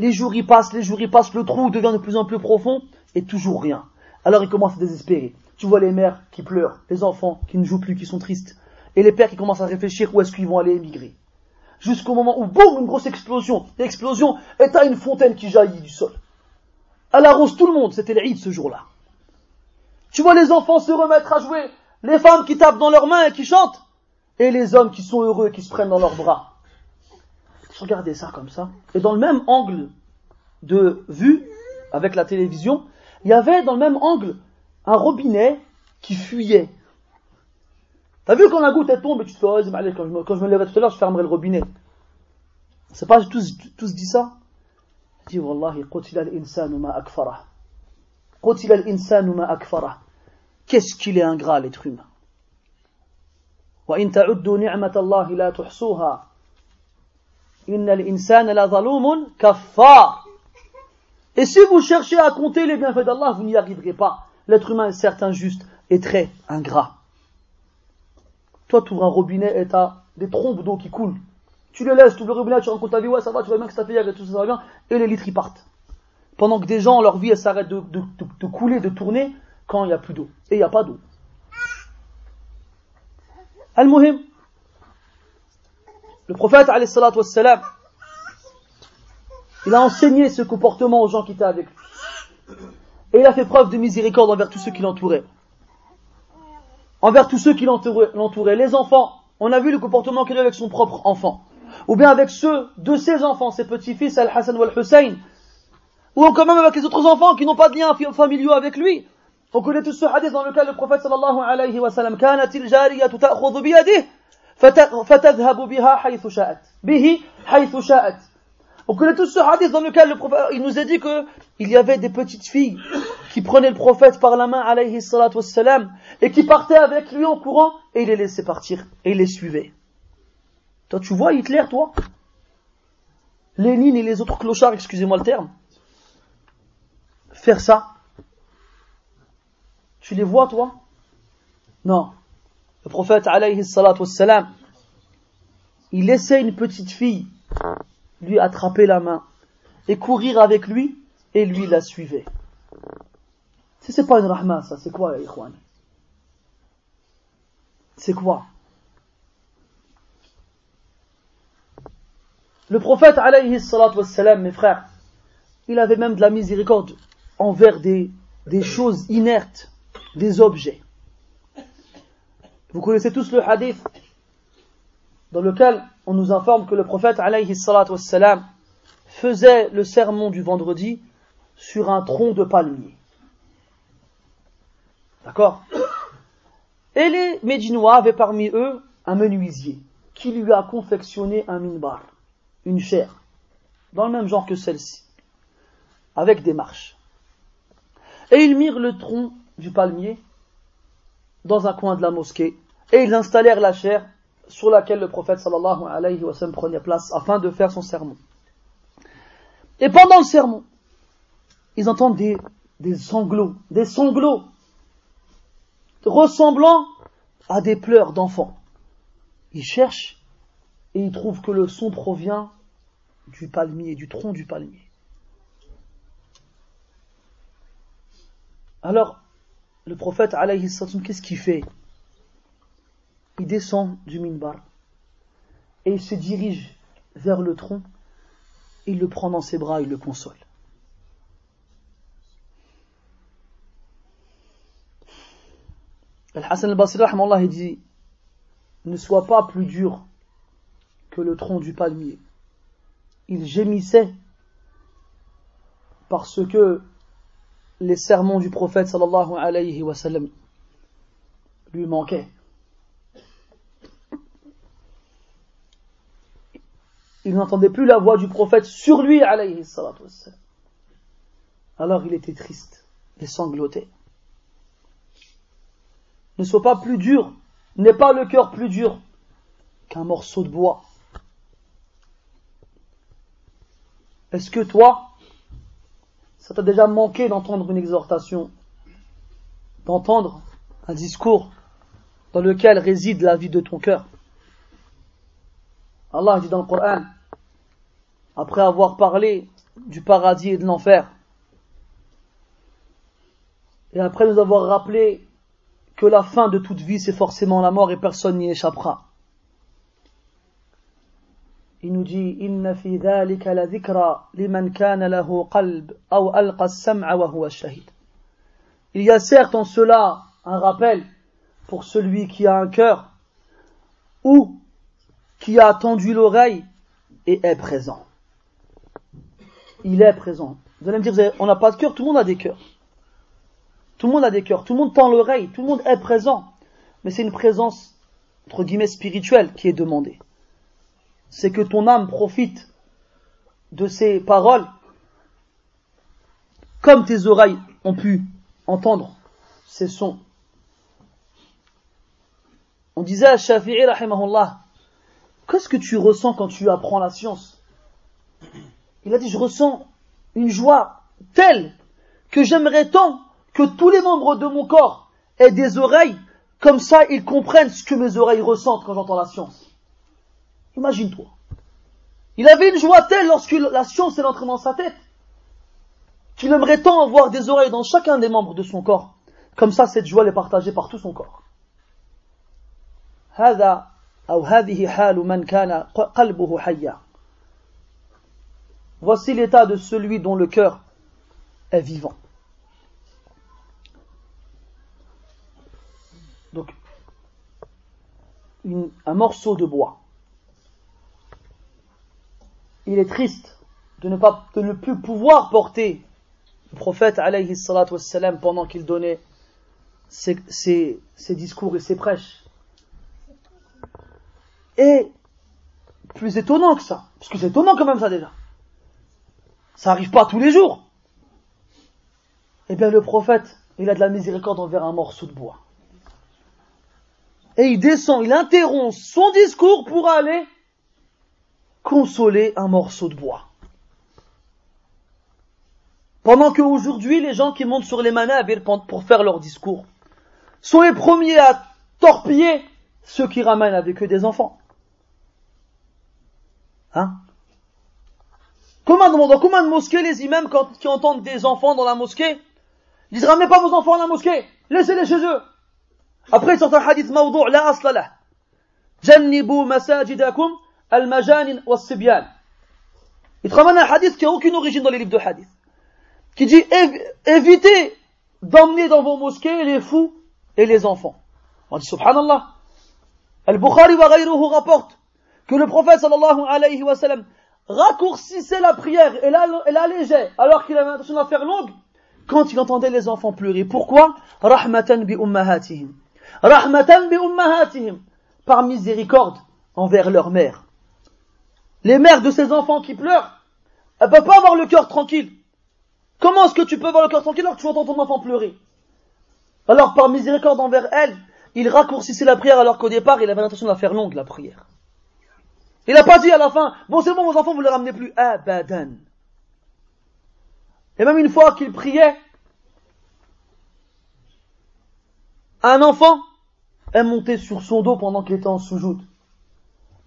Les jours y passent, les jours y passent, le trou devient de plus en plus profond et toujours rien. Alors ils commencent à désespérer. Tu vois les mères qui pleurent, les enfants qui ne jouent plus, qui sont tristes, et les pères qui commencent à réfléchir où est-ce qu'ils vont aller émigrer. Jusqu'au moment où, boum, une grosse explosion. L'explosion est à une fontaine qui jaillit du sol. Elle arrose tout le monde, c'était l'Eid ce jour-là. Tu vois les enfants se remettre à jouer, les femmes qui tapent dans leurs mains et qui chantent, et les hommes qui sont heureux et qui se prennent dans leurs bras regardez ça comme ça. Et dans le même angle de vue, avec la télévision, il y avait dans le même angle un robinet qui fuyait. T'as vu quand la goutte elle tombe et tu te fais, oh, quand, je quand je me lève tout à l'heure, je fermerai le robinet. C'est pas tous, tous dit ça? Dit, Wallahi, qutila al-insanu ma akfarah. Qutila al-insanu ma. Qu'est-ce qu'il est ingrat, l'être humain? Et si vous cherchez à compter les bienfaits d'Allah, vous n'y arriverez pas. L'être humain est certes injuste et très ingrat. Toi, tu ouvres un robinet et tu as des trompes d'eau qui coulent. Tu les laisses, tu ouvres le robinet, tu rencontres ta vie, ouais, ça va, tu vois bien que ça fait hier et tout ça, va bien, et les litres, ils partent. Pendant que des gens, leur vie, elle s'arrête de, de, couler, de tourner, quand il n'y a plus d'eau. Et il n'y a pas d'eau. Al-Muhim. Le prophète, wassalam, il a enseigné ce comportement aux gens qui étaient avec lui. Et il a fait preuve de miséricorde envers tous ceux qui l'entouraient. Envers tous ceux qui l'entouraient. Les enfants, on a vu le comportement qu'il a avec son propre enfant. Ou bien avec ceux de ses enfants, ses petits-fils, Al-Hassan ou Al-Hussein. Ou encore même avec les autres enfants qui n'ont pas de liens familiaux avec lui. On connaît tous ce hadith dans lequel le prophète sallallahu alayhi wa sallam كانت الجارية تأخذ بيده فتذهب بها حيث شاءت به حيث شاءت on connaît tous ce hadith dans lequel le prophète, il nous a dit que il y avait des petites filles qui prenaient le prophète par la main, alayhi salatu wassalam, et qui partaient avec lui en courant, et il les laissait partir, et il les suivait. Toi, tu vois Hitler, toi Lénine et les autres clochards, excusez-moi le terme, faire ça. Tu les vois, toi Non. Le prophète, alayhi wassalam, il laissait une petite fille lui attraper la main et courir avec lui, et lui la suivait. Si c'est pas une rahma, ça, c'est quoi, Ikhwan? C'est quoi? Le prophète, alayhi wassalam, mes frères, il avait même de la miséricorde envers des choses inertes, des objets. Vous connaissez tous le hadith dans lequel on nous informe que le prophète alayhi wassalam, faisait le sermon du vendredi sur un tronc de palmier. D'accord? Et les Médinois avaient parmi eux un menuisier qui lui a confectionné un minbar, une chair, dans le même genre que celle-ci, avec des marches. Et ils mirent le tronc du palmier dans un coin de la mosquée et ils installèrent la chair sur laquelle le prophète sallallahu alayhi wa sallam prenait place afin de faire son sermon. Et pendant le sermon, ils entendent des, des sanglots, des sanglots ressemblant à des pleurs d'enfants. Ils cherchent et ils trouvent que le son provient du palmier, du tronc du palmier. Alors, le prophète, qu'est-ce qu'il fait? Il descend du minbar et il se dirige vers le tronc, il le prend dans ses bras, il le console. Al-Hassan al-Basri, il dit Ne sois pas plus dur que le tronc du palmier. Il gémissait parce que les sermons du prophète sallallahu lui manquait. Il n'entendait plus la voix du prophète sur lui, alayhi salatu Alors il était triste et sangloté. Ne sois pas plus dur, n'est pas le cœur plus dur qu'un morceau de bois. Est-ce que toi, ça t'a déjà manqué d'entendre une exhortation, d'entendre un discours dans lequel réside la vie de ton cœur Allah dit dans le Coran, après avoir parlé du paradis et de l'enfer, et après nous avoir rappelé que la fin de toute vie c'est forcément la mort et personne n'y échappera il nous dit Inna fi dhalika la dhikra liman kana lahu aw alqa. Il y a certes en cela un rappel pour celui qui a un cœur ou qui a tendu l'oreille et est présent. Il est présent. Vous allez me dire, vous on n'a pas de cœur, tout le monde a des cœurs. Tout le monde a des cœurs, tout le monde tend l'oreille, tout le monde est présent. Mais c'est une présence, entre guillemets, spirituelle qui est demandée. C'est que ton âme profite de ces paroles comme tes oreilles ont pu entendre ces sons. On disait à Shafi'i, rahimahullah, Qu'est-ce que tu ressens quand tu apprends la science? Il a dit, je ressens une joie telle que j'aimerais tant que tous les membres de mon corps aient des oreilles, comme ça ils comprennent ce que mes oreilles ressentent quand j'entends la science. Imagine-toi. Il avait une joie telle lorsque la science est entrée dans sa tête, qu'il aimerait tant avoir des oreilles dans chacun des membres de son corps. Comme ça, cette joie est partagée par tout son corps. Voici l'état de celui dont le cœur est vivant. Donc, un morceau de bois. Il est triste de ne, pas, de ne plus pouvoir porter le prophète alayhi pendant qu'il donnait ses, discours et ses prêches. Et plus étonnant que ça, parce que c'est étonnant quand même ça déjà. Ça arrive pas tous les jours. Eh bien le prophète, il a de la miséricorde envers un morceau de bois. Et il descend, il interrompt son discours pour aller consoler un morceau de bois. Pendant qu'aujourd'hui, les gens qui montent sur les manabir pour faire leur discours sont les premiers à torpiller ceux qui ramènent avec eux des enfants. Hein? Comment dans combien de mosquées les imams quand, qui entendent des enfants dans la mosquée ils disent ramenez pas vos enfants à la mosquée, laissez-les chez eux. Après ils sortent un hadith maudou' la asla Jannibu al-majanin was-sibyan. Il te ramène un hadith qui a aucune origine dans les livres de hadith. Qui dit évitez d'emmener dans vos mosquées les fous et les enfants. On dit subhanallah. Al-Bukhari wa ghayruhu rapporte que le prophète sallallahu alayhi wa sallam raccourcissait la prière et l'allégeait alors qu'il avait l'intention de faire longue quand il entendait les enfants pleurer. Pourquoi? Rahmatan bi ummahatihim. Rahmatan bi ummahatihim. Par miséricorde envers leur mère. Les mères de ces enfants qui pleurent, elles peuvent pas avoir le cœur tranquille. Comment est-ce que tu peux avoir le cœur tranquille alors que tu entends ton enfant pleurer? Alors par miséricorde envers elles, il raccourcissait la prière alors qu'au départ il avait l'intention de la faire longue la prière. Il n'a pas dit à la fin, bon c'est bon vos enfants vous ne les ramenez plus. Abadan. Et même une fois qu'il priait, un enfant est monté sur son dos pendant qu'il était en soujoud.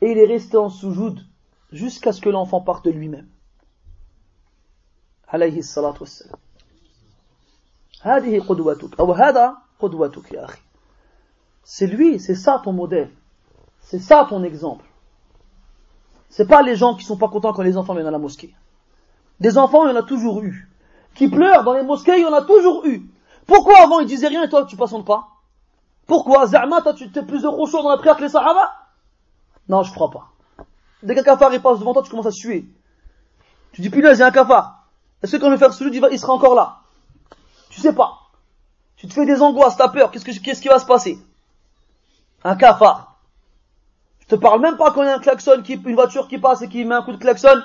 Et il est resté en soujoud jusqu'à ce que l'enfant parte de lui-même. Alayhi salatu wassalam. C'est lui, c'est ça ton modèle. C'est ça ton exemple. C'est pas les gens qui sont pas contents quand les enfants viennent à la mosquée. Des enfants, il y en a toujours eu. Qui pleurent dans les mosquées, il y en a toujours eu. Pourquoi avant ils disaient rien et toi tu passes pas Pourquoi? Zama, toi tu es plus de chaud dans la prière que les sahaba? Non, je crois pas. Dès qu'un cafard il passe devant toi, tu commences à suer. Tu dis, punaise, il y a un cafard. Est-ce que quand je vais faire celui, il sera encore là? Tu sais pas. Tu te fais des angoisses, t'as peur, qu'est-ce, qui va se passer? Un cafard. Je te parle même pas quand il y a un klaxon, une voiture qui passe et qui met un coup de klaxon.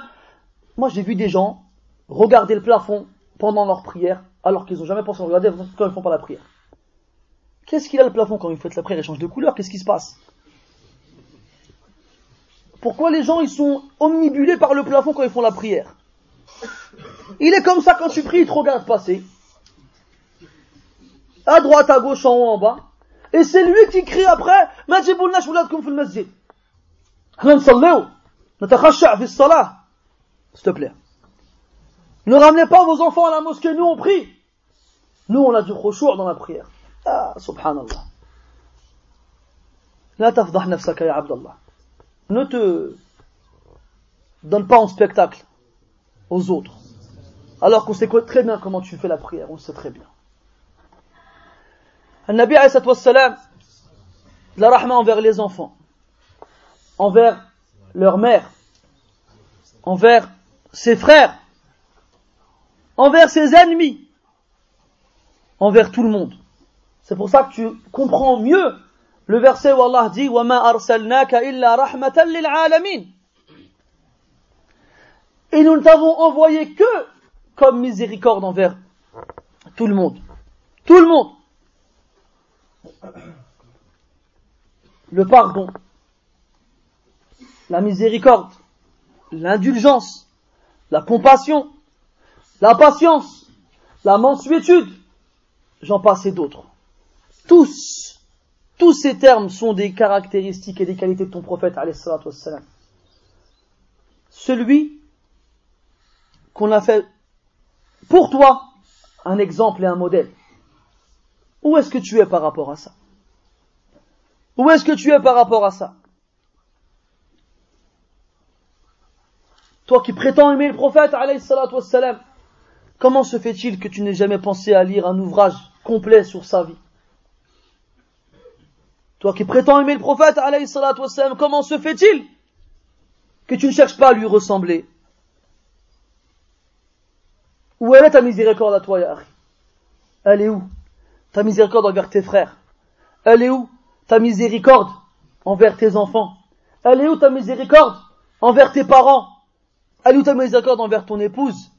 Moi, j'ai vu des gens regarder le plafond pendant leur prière, alors qu'ils n'ont jamais pensé à regarder quand ils font pas la prière. Qu'est-ce qu'il a le plafond quand il fait la prière Il change de couleur, qu'est-ce qui se passe? Pourquoi les gens ils sont omnibulés par le plafond quand ils font la prière Il est comme ça quand tu pries, il te regarde passer. À droite, à gauche, en haut, en bas. Et c'est lui qui crie après, S'il te plaît. Ne ramenez pas vos enfants à la mosquée, nous on prie. Nous on a du khushu' dans la prière. Ah, subhanallah. Ya Abdallah. Ne te donne pas en spectacle aux autres. Alors qu'on sait très bien comment tu fais la prière, on le sait très bien. Le Nabi salam, la rahma envers les enfants, envers leur mère, envers ses frères, envers ses ennemis, envers tout le monde. C'est pour ça que tu comprends mieux le verset où Allah dit وَمَا أَرْسَلْنَاكَ إِلَّا رَحْمَةً لِلْعَالَمِينَ Et nous ne t'avons envoyé que comme miséricorde envers tout le monde. Tout le monde. Le pardon, la miséricorde, l'indulgence, la compassion, la patience, la mansuétude, j'en passe et d'autres. Tous, tous ces termes sont des caractéristiques et des qualités de ton prophète, wassalam. Celui qu'on a fait pour toi un exemple et un modèle. Où est-ce que tu es par rapport à ça? Où est-ce que tu es par rapport à ça? Toi qui prétends aimer le prophète, wassalam, Comment se fait-il que tu n'aies jamais pensé à lire un ouvrage complet sur sa vie? Toi qui prétends aimer le prophète, alayhi wassalam, comment se fait-il que tu ne cherches pas à lui ressembler? Où est ta miséricorde à toi, Yahri Elle est où? Ta miséricorde envers tes frères? Elle est où ta miséricorde envers tes enfants? Elle est où ta miséricorde envers tes parents? Elle est où ta miséricorde envers ton épouse?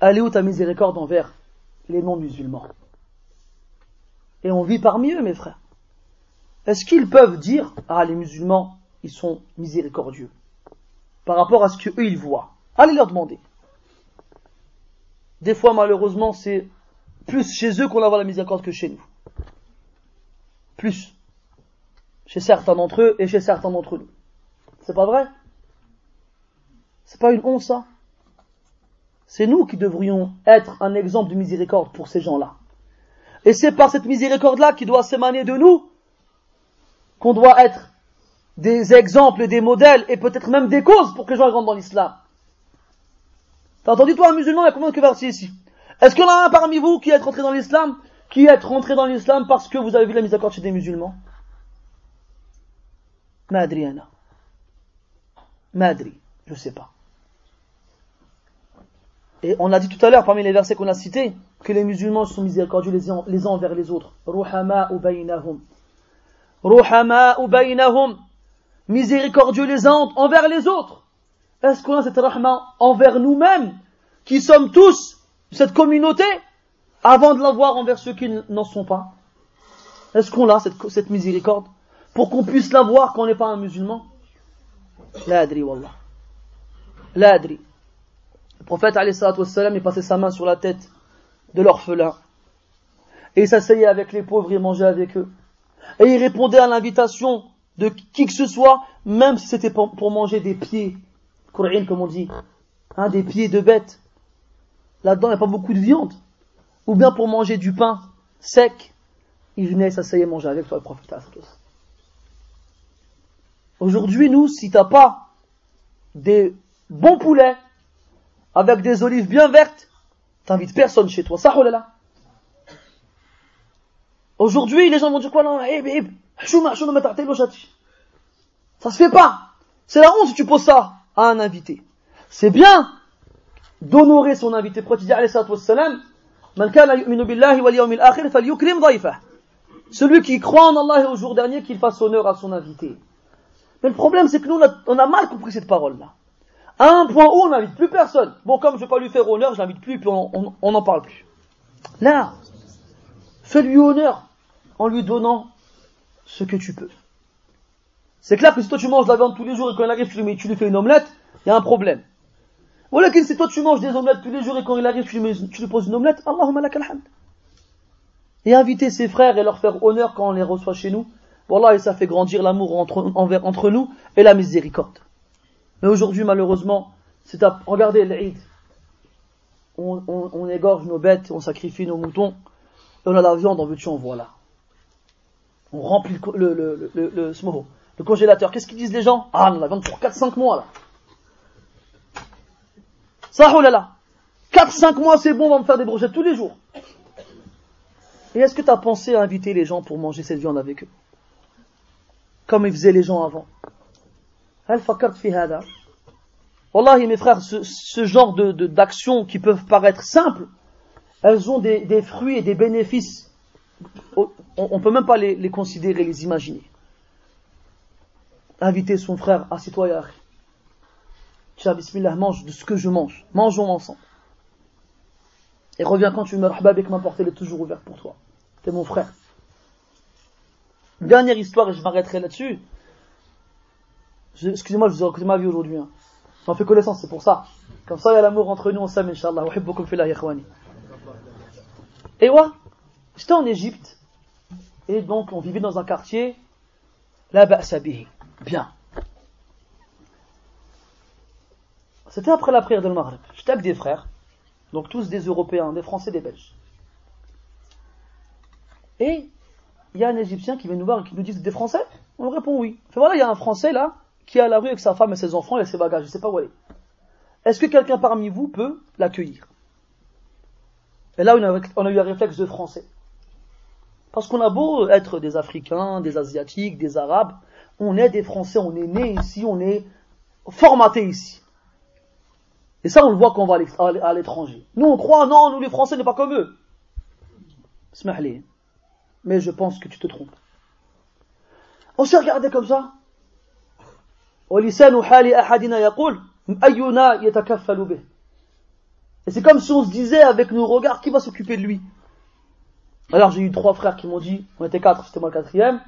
Elle est où ta miséricorde envers les non-musulmans? Et on vit parmi eux, mes frères. Est-ce qu'ils peuvent dire, ah, les musulmans, ils sont miséricordieux par rapport à ce qu'eux, ils voient? Allez leur demander. Des fois, malheureusement, c'est plus chez eux qu'on a la miséricorde que chez nous. Plus. Chez certains d'entre eux et chez certains d'entre nous. C'est pas vrai? C'est pas une honte, ça? C'est nous qui devrions être un exemple de miséricorde pour ces gens-là. Et c'est par cette miséricorde-là qui doit s'émaner de nous qu'on doit être des exemples, des modèles et peut-être même des causes pour que les gens rentrent dans l'islam. T'as entendu toi un musulman, il y a combien de convertis ici Est-ce qu'il y en a un parmi vous qui est rentré dans l'islam Qui est rentré dans l'islam parce que vous avez vu la miséricorde chez des musulmans? Madriana. Madri, je sais pas. Et on a dit tout à l'heure, parmi les versets qu'on a cités, que les musulmans sont miséricordieux les uns, les uns envers les autres. Miséricordieux les uns envers les autres. Est-ce qu'on a cette rahma envers nous-mêmes, qui sommes tous cette communauté, avant de l'avoir envers ceux qui n'en sont pas? Est-ce qu'on a cette, cette miséricorde pour qu'on puisse l'avoir quand on n'est pas un musulman? La adri, wallah. La adri. Le prophète wassalam, il passait sa main sur la tête de l'orphelin. Et il s'asseyait avec les pauvres, il mangeait avec eux. Et il répondait à l'invitation de qui que ce soit, même si c'était pour manger des pieds, comme on dit, hein, des pieds de bête. Là-dedans, il n'y a pas beaucoup de viande. Ou bien pour manger du pain sec, il venait s'asseoir manger avec toi, le prophète. Aujourd'hui, nous, si t'as pas des bons poulets, avec des olives bien vertes, t'invites personne chez toi. Ça, oh là Aujourd'hui, les gens vont dire quoi eh, eh, ça se fait pas. C'est la honte si tu poses ça à un invité. C'est bien d'honorer son invité. Pourquoi tu dis, alayhi salatu wassalam, man kana yu'minu billahi celui qui croit en Allah et au jour dernier, qu'il fasse honneur à son invité. Mais le problème, c'est que nous, on a mal compris cette parole-là. À un point où on n'invite plus personne. Bon, comme je ne vais pas lui faire honneur, je l'invite plus, puis on n'en parle plus. Là, fais-lui honneur en lui donnant ce que tu peux. C'est clair que si toi tu manges de la viande tous les jours et quand il arrive tu lui, tu fais une omelette, il y a un problème. Voilà que si toi tu manges des omelettes tous les jours et quand il arrive tu lui, tu poses une omelette, Allahumma hamd. Et inviter ses frères et leur faire honneur quand on les reçoit chez nous, voilà, et ça fait grandir l'amour entre, nous et la miséricorde. Mais aujourd'hui, malheureusement, c'est à, regardez l'Eid. On, on, égorge nos bêtes, on sacrifie nos moutons, et on a la viande, en veux-tu, en voilà. On remplit le, le, le, le, le congélateur. Qu'est-ce qu'ils disent les gens? Ah, on a la viande pour 4-5 mois, là. Ça, oh là là. 4-5 mois, c'est bon, on va me faire des brochettes tous les jours. Et est-ce que tu as pensé à inviter les gens pour manger cette viande avec eux? Comme ils faisaient les gens avant Wallahi, mes frères, ce, ce genre de, d'actions qui peuvent paraître simples, elles ont des, des fruits et des bénéfices. On ne peut même pas les, les, considérer, les imaginer. Inviter son frère, assieds-toi, Yahri. Tiens, bismillah, mange de ce que je mange. Mangeons ensemble. Et reviens quand tu meurs, avec ma porte, est toujours ouverte pour toi. T'es mon frère. Dernière histoire, et je m'arrêterai là-dessus. Excusez-moi, je vous ai raconté ma vie aujourd'hui. Hein. On fait connaissance, c'est pour ça. Comme ça, il y a l'amour entre nous, on s'aime, Inch'Allah. Et ouais, j'étais en Égypte. Et donc, on vivait dans un quartier, là-bas, Bien. C'était après la prière de Maghreb. J'étais avec des frères, donc tous des Européens, des Français, des Belges. Et il y a un Égyptien qui vient nous voir et qui nous dit des Français? On répond oui. Fait voilà, il y a un Français là qui est à la rue avec sa femme et ses enfants et ses bagages, je ne sais pas où elle est. Est-ce que quelqu'un parmi vous peut l'accueillir? Et là, on a, eu un réflexe de Français. Parce qu'on a beau être des Africains, des Asiatiques, des Arabes, on est des Français, on est né ici, on est formaté ici. Et ça, on le voit quand on va à l'étranger. Nous, on croit, non, nous les Français, n'est pas comme eux. Mais je pense que tu te trompes. On s'est regardé comme ça. Et c'est comme si on se disait avec nos regards, qui va s'occuper de lui? Alors j'ai eu trois frères qui m'ont dit, on était quatre, c'était moi le quatrième,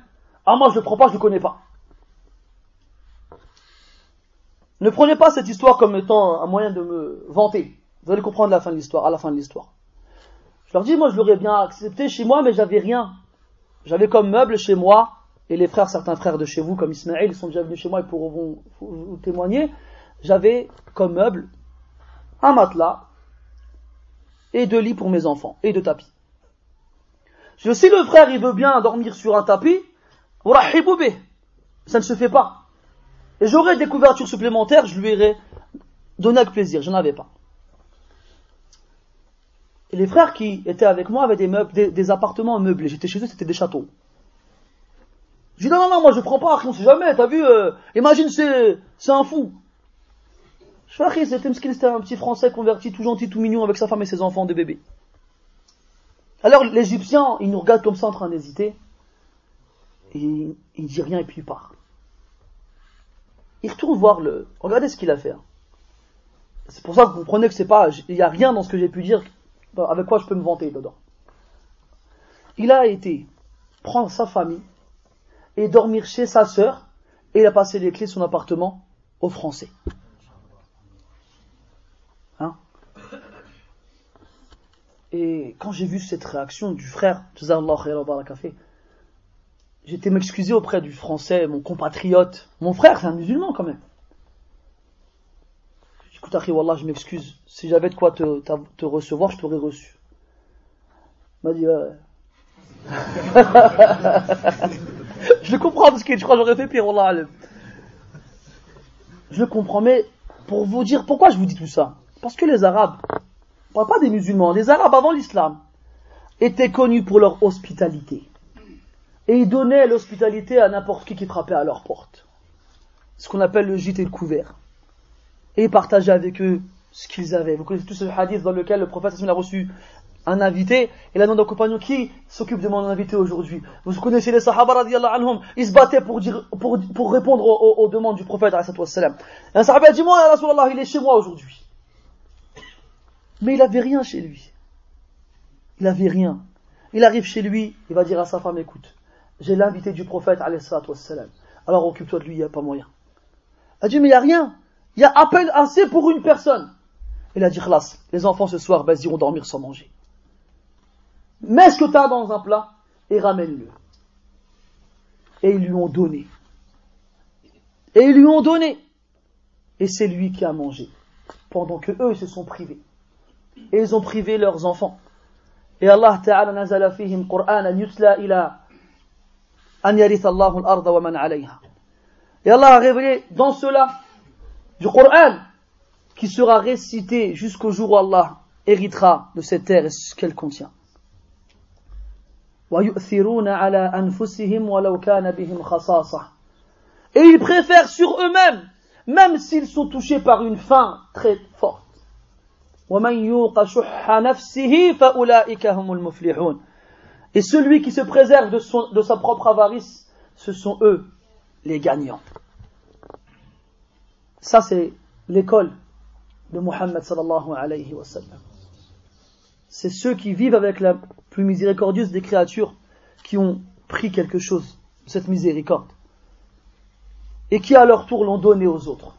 ah moi je le prends pas, je le connais pas. Ne prenez pas cette histoire comme étant un moyen de me vanter. Vous allez comprendre la fin de l'histoire, à la fin de l'histoire. Je leur dis, moi je l'aurais bien accepté chez moi, mais j'avais rien. J'avais comme meuble chez moi et les frères, certains frères de chez vous, comme Ismaël, ils sont déjà venus chez moi et pourront vous témoigner, j'avais comme meuble un matelas et deux lits pour mes enfants et deux tapis. Si le frère il veut bien dormir sur un tapis, ça ne se fait pas. Et j'aurais des couvertures supplémentaires, je lui aurais donné avec plaisir, je n'en avais pas. Et les frères qui étaient avec moi avaient des meubles, des appartements meublés. J'étais chez eux, c'était des châteaux. Je dis non, non, non, moi je prends pas, on sait jamais, t'as vu, euh, imagine c'est, un fou. Je fais, c'était c'était un petit français converti, tout gentil, tout mignon, avec sa femme et ses enfants, des bébés. Alors l'Égyptien, il nous regarde comme ça en train d'hésiter, il dit rien et puis il part. Il retourne voir le, regardez ce qu'il a fait. Hein. C'est pour ça que vous comprenez que c'est pas, il n'y a rien dans ce que j'ai pu dire avec quoi je peux me vanter dedans. Il a été prendre sa famille, et dormir chez sa sœur, et il a passé les clés de son appartement aux Français. Et quand j'ai vu cette réaction du frère, j'étais m'excuser auprès du français, mon compatriote, mon frère, c'est un musulman quand même. Écoute, Wallah, je m'excuse. Si j'avais de quoi te, te, recevoir, je t'aurais reçu. Il m'a dit, *laughs* je le comprends parce que je crois que j'aurais fait pire, Wallah. Je le comprends, mais pour vous dire pourquoi je vous dis tout ça. Parce que les Arabes, pas des musulmans, les Arabes avant l'islam étaient connus pour leur hospitalité. Et ils donnaient l'hospitalité à n'importe qui qui frappait à leur porte. Ce qu'on appelle le gîte et le couvert. Et ils partageaient avec eux ce qu'ils avaient. Vous connaissez tous ce hadith dans lequel le prophète a reçu un invité, il a demandé au compagnon qui s'occupe de mon invité aujourd'hui. Vous connaissez les Sahaba radiallahu anhum, ils se battaient pour, dire, pour, répondre aux, demandes du prophète. Un Sahaba dit, moi, il est chez moi aujourd'hui. Mais il avait rien chez lui. Il avait rien. Il arrive chez lui, il va dire à sa femme, écoute, j'ai l'invité du prophète. Alors occupe-toi de lui, il n'y a pas moyen. Elle dit, mais il n'y a rien. Il y a à peine assez pour une personne. Il a dit, khlas, les enfants ce soir, ils iront dormir sans manger. Mets ce que tu dans un plat et ramène-le. Et ils lui ont donné. Et ils lui ont donné. Et c'est lui qui a mangé. Pendant que eux se sont privés. Et ils ont privé leurs enfants. Et Allah Qur'an a révélé dans cela du Coran qui sera récité jusqu'au jour où Allah héritera de cette terre et ce qu'elle contient. Et ils préfèrent sur eux-mêmes, même s'ils sont touchés par une faim très forte. Et celui qui se préserve de, sa propre avarice, ce sont eux les gagnants. Ça, c'est l'école de Muhammad sallallahu alayhi wa sallam c'est ceux qui vivent avec la plus miséricordieuse des créatures qui ont pris quelque chose cette miséricorde et qui à leur tour l'ont donné aux autres.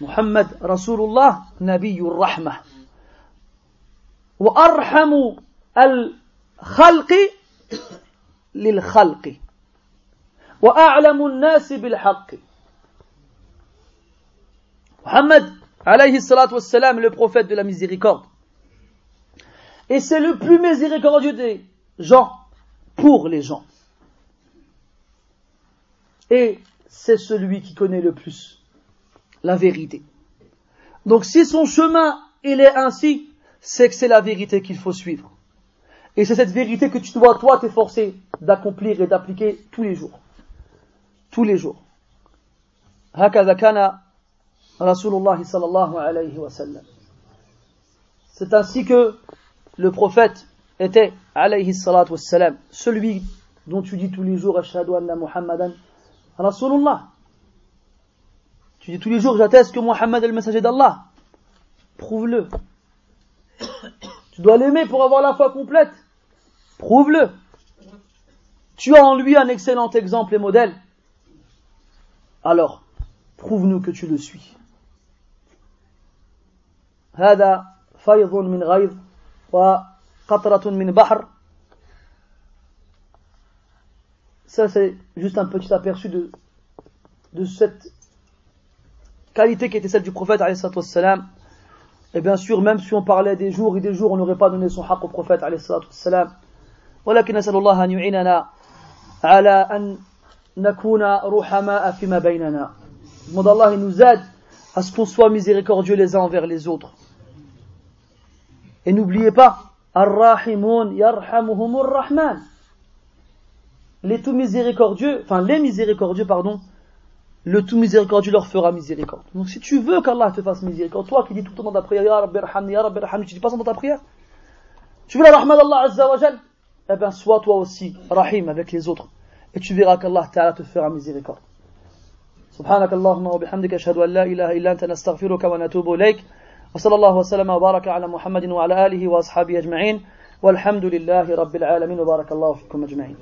Rasulullah Nabiyur Rahmah wa arhamu al-khalqi lil-khalqi wa a'lamu an-nasi bil-haqqi Muhammad alayhi salatu wassalam, le prophète de la miséricorde. Et c'est le plus miséricordieux des gens pour les gens. Et c'est celui qui connaît le plus la vérité. Donc si son chemin il est ainsi, c'est que c'est la vérité qu'il faut suivre. Et c'est cette vérité que tu dois toi t'efforcer d'accomplir et d'appliquer tous les jours. Tous les jours. C'est ainsi que le prophète était alayhi salatu wassalam, celui dont tu dis tous les jours ashhadu anna muhammadan rasulullah. Tu dis tous les jours j'atteste que Muhammad est le messager d'Allah. Prouve-le. Tu dois l'aimer pour avoir la foi complète. Prouve-le. Tu as en lui un excellent exemple et modèle. Alors, prouve-nous que tu le suis. هذا فيض من غيظ وقطرة من بحر ça c'est juste un petit aperçu de, de cette qualité qui était celle du prophète wassalam. et bien sûr même si on parlait des jours et des jours on n'aurait pas donné son haq au prophète wassalam. ولكن نسأل الله أن يعيننا على أن نكون رحماء فيما بيننا demande Allah il nous aide à ce qu'on soit miséricordieux les uns envers les autres et n'oubliez pas, Ar-Rahimun yarhamuhumur Rahman. Les tout miséricordieux, enfin les miséricordieux, pardon, le tout miséricordieux leur fera miséricorde. Donc si tu veux qu'Allah te fasse miséricorde, toi qui dis tout le temps dans ta prière, Ya Rabbi Rahman, Ya Rabbi Rahman, tu dis pas ça dans ta prière Tu veux la rahman d'Allah Azza wa Jal Eh bien, sois toi aussi rahim avec les autres. Et tu verras qu'Allah Ta'ala te fera miséricorde. سبحانك اللهم وبحمدك أشهد أن لا إله إلا أنت نستغفرك ونتوب إليك وصلى الله وسلم وبارك على محمد وعلى آله وأصحابه أجمعين والحمد لله رب العالمين وبارك الله فيكم أجمعين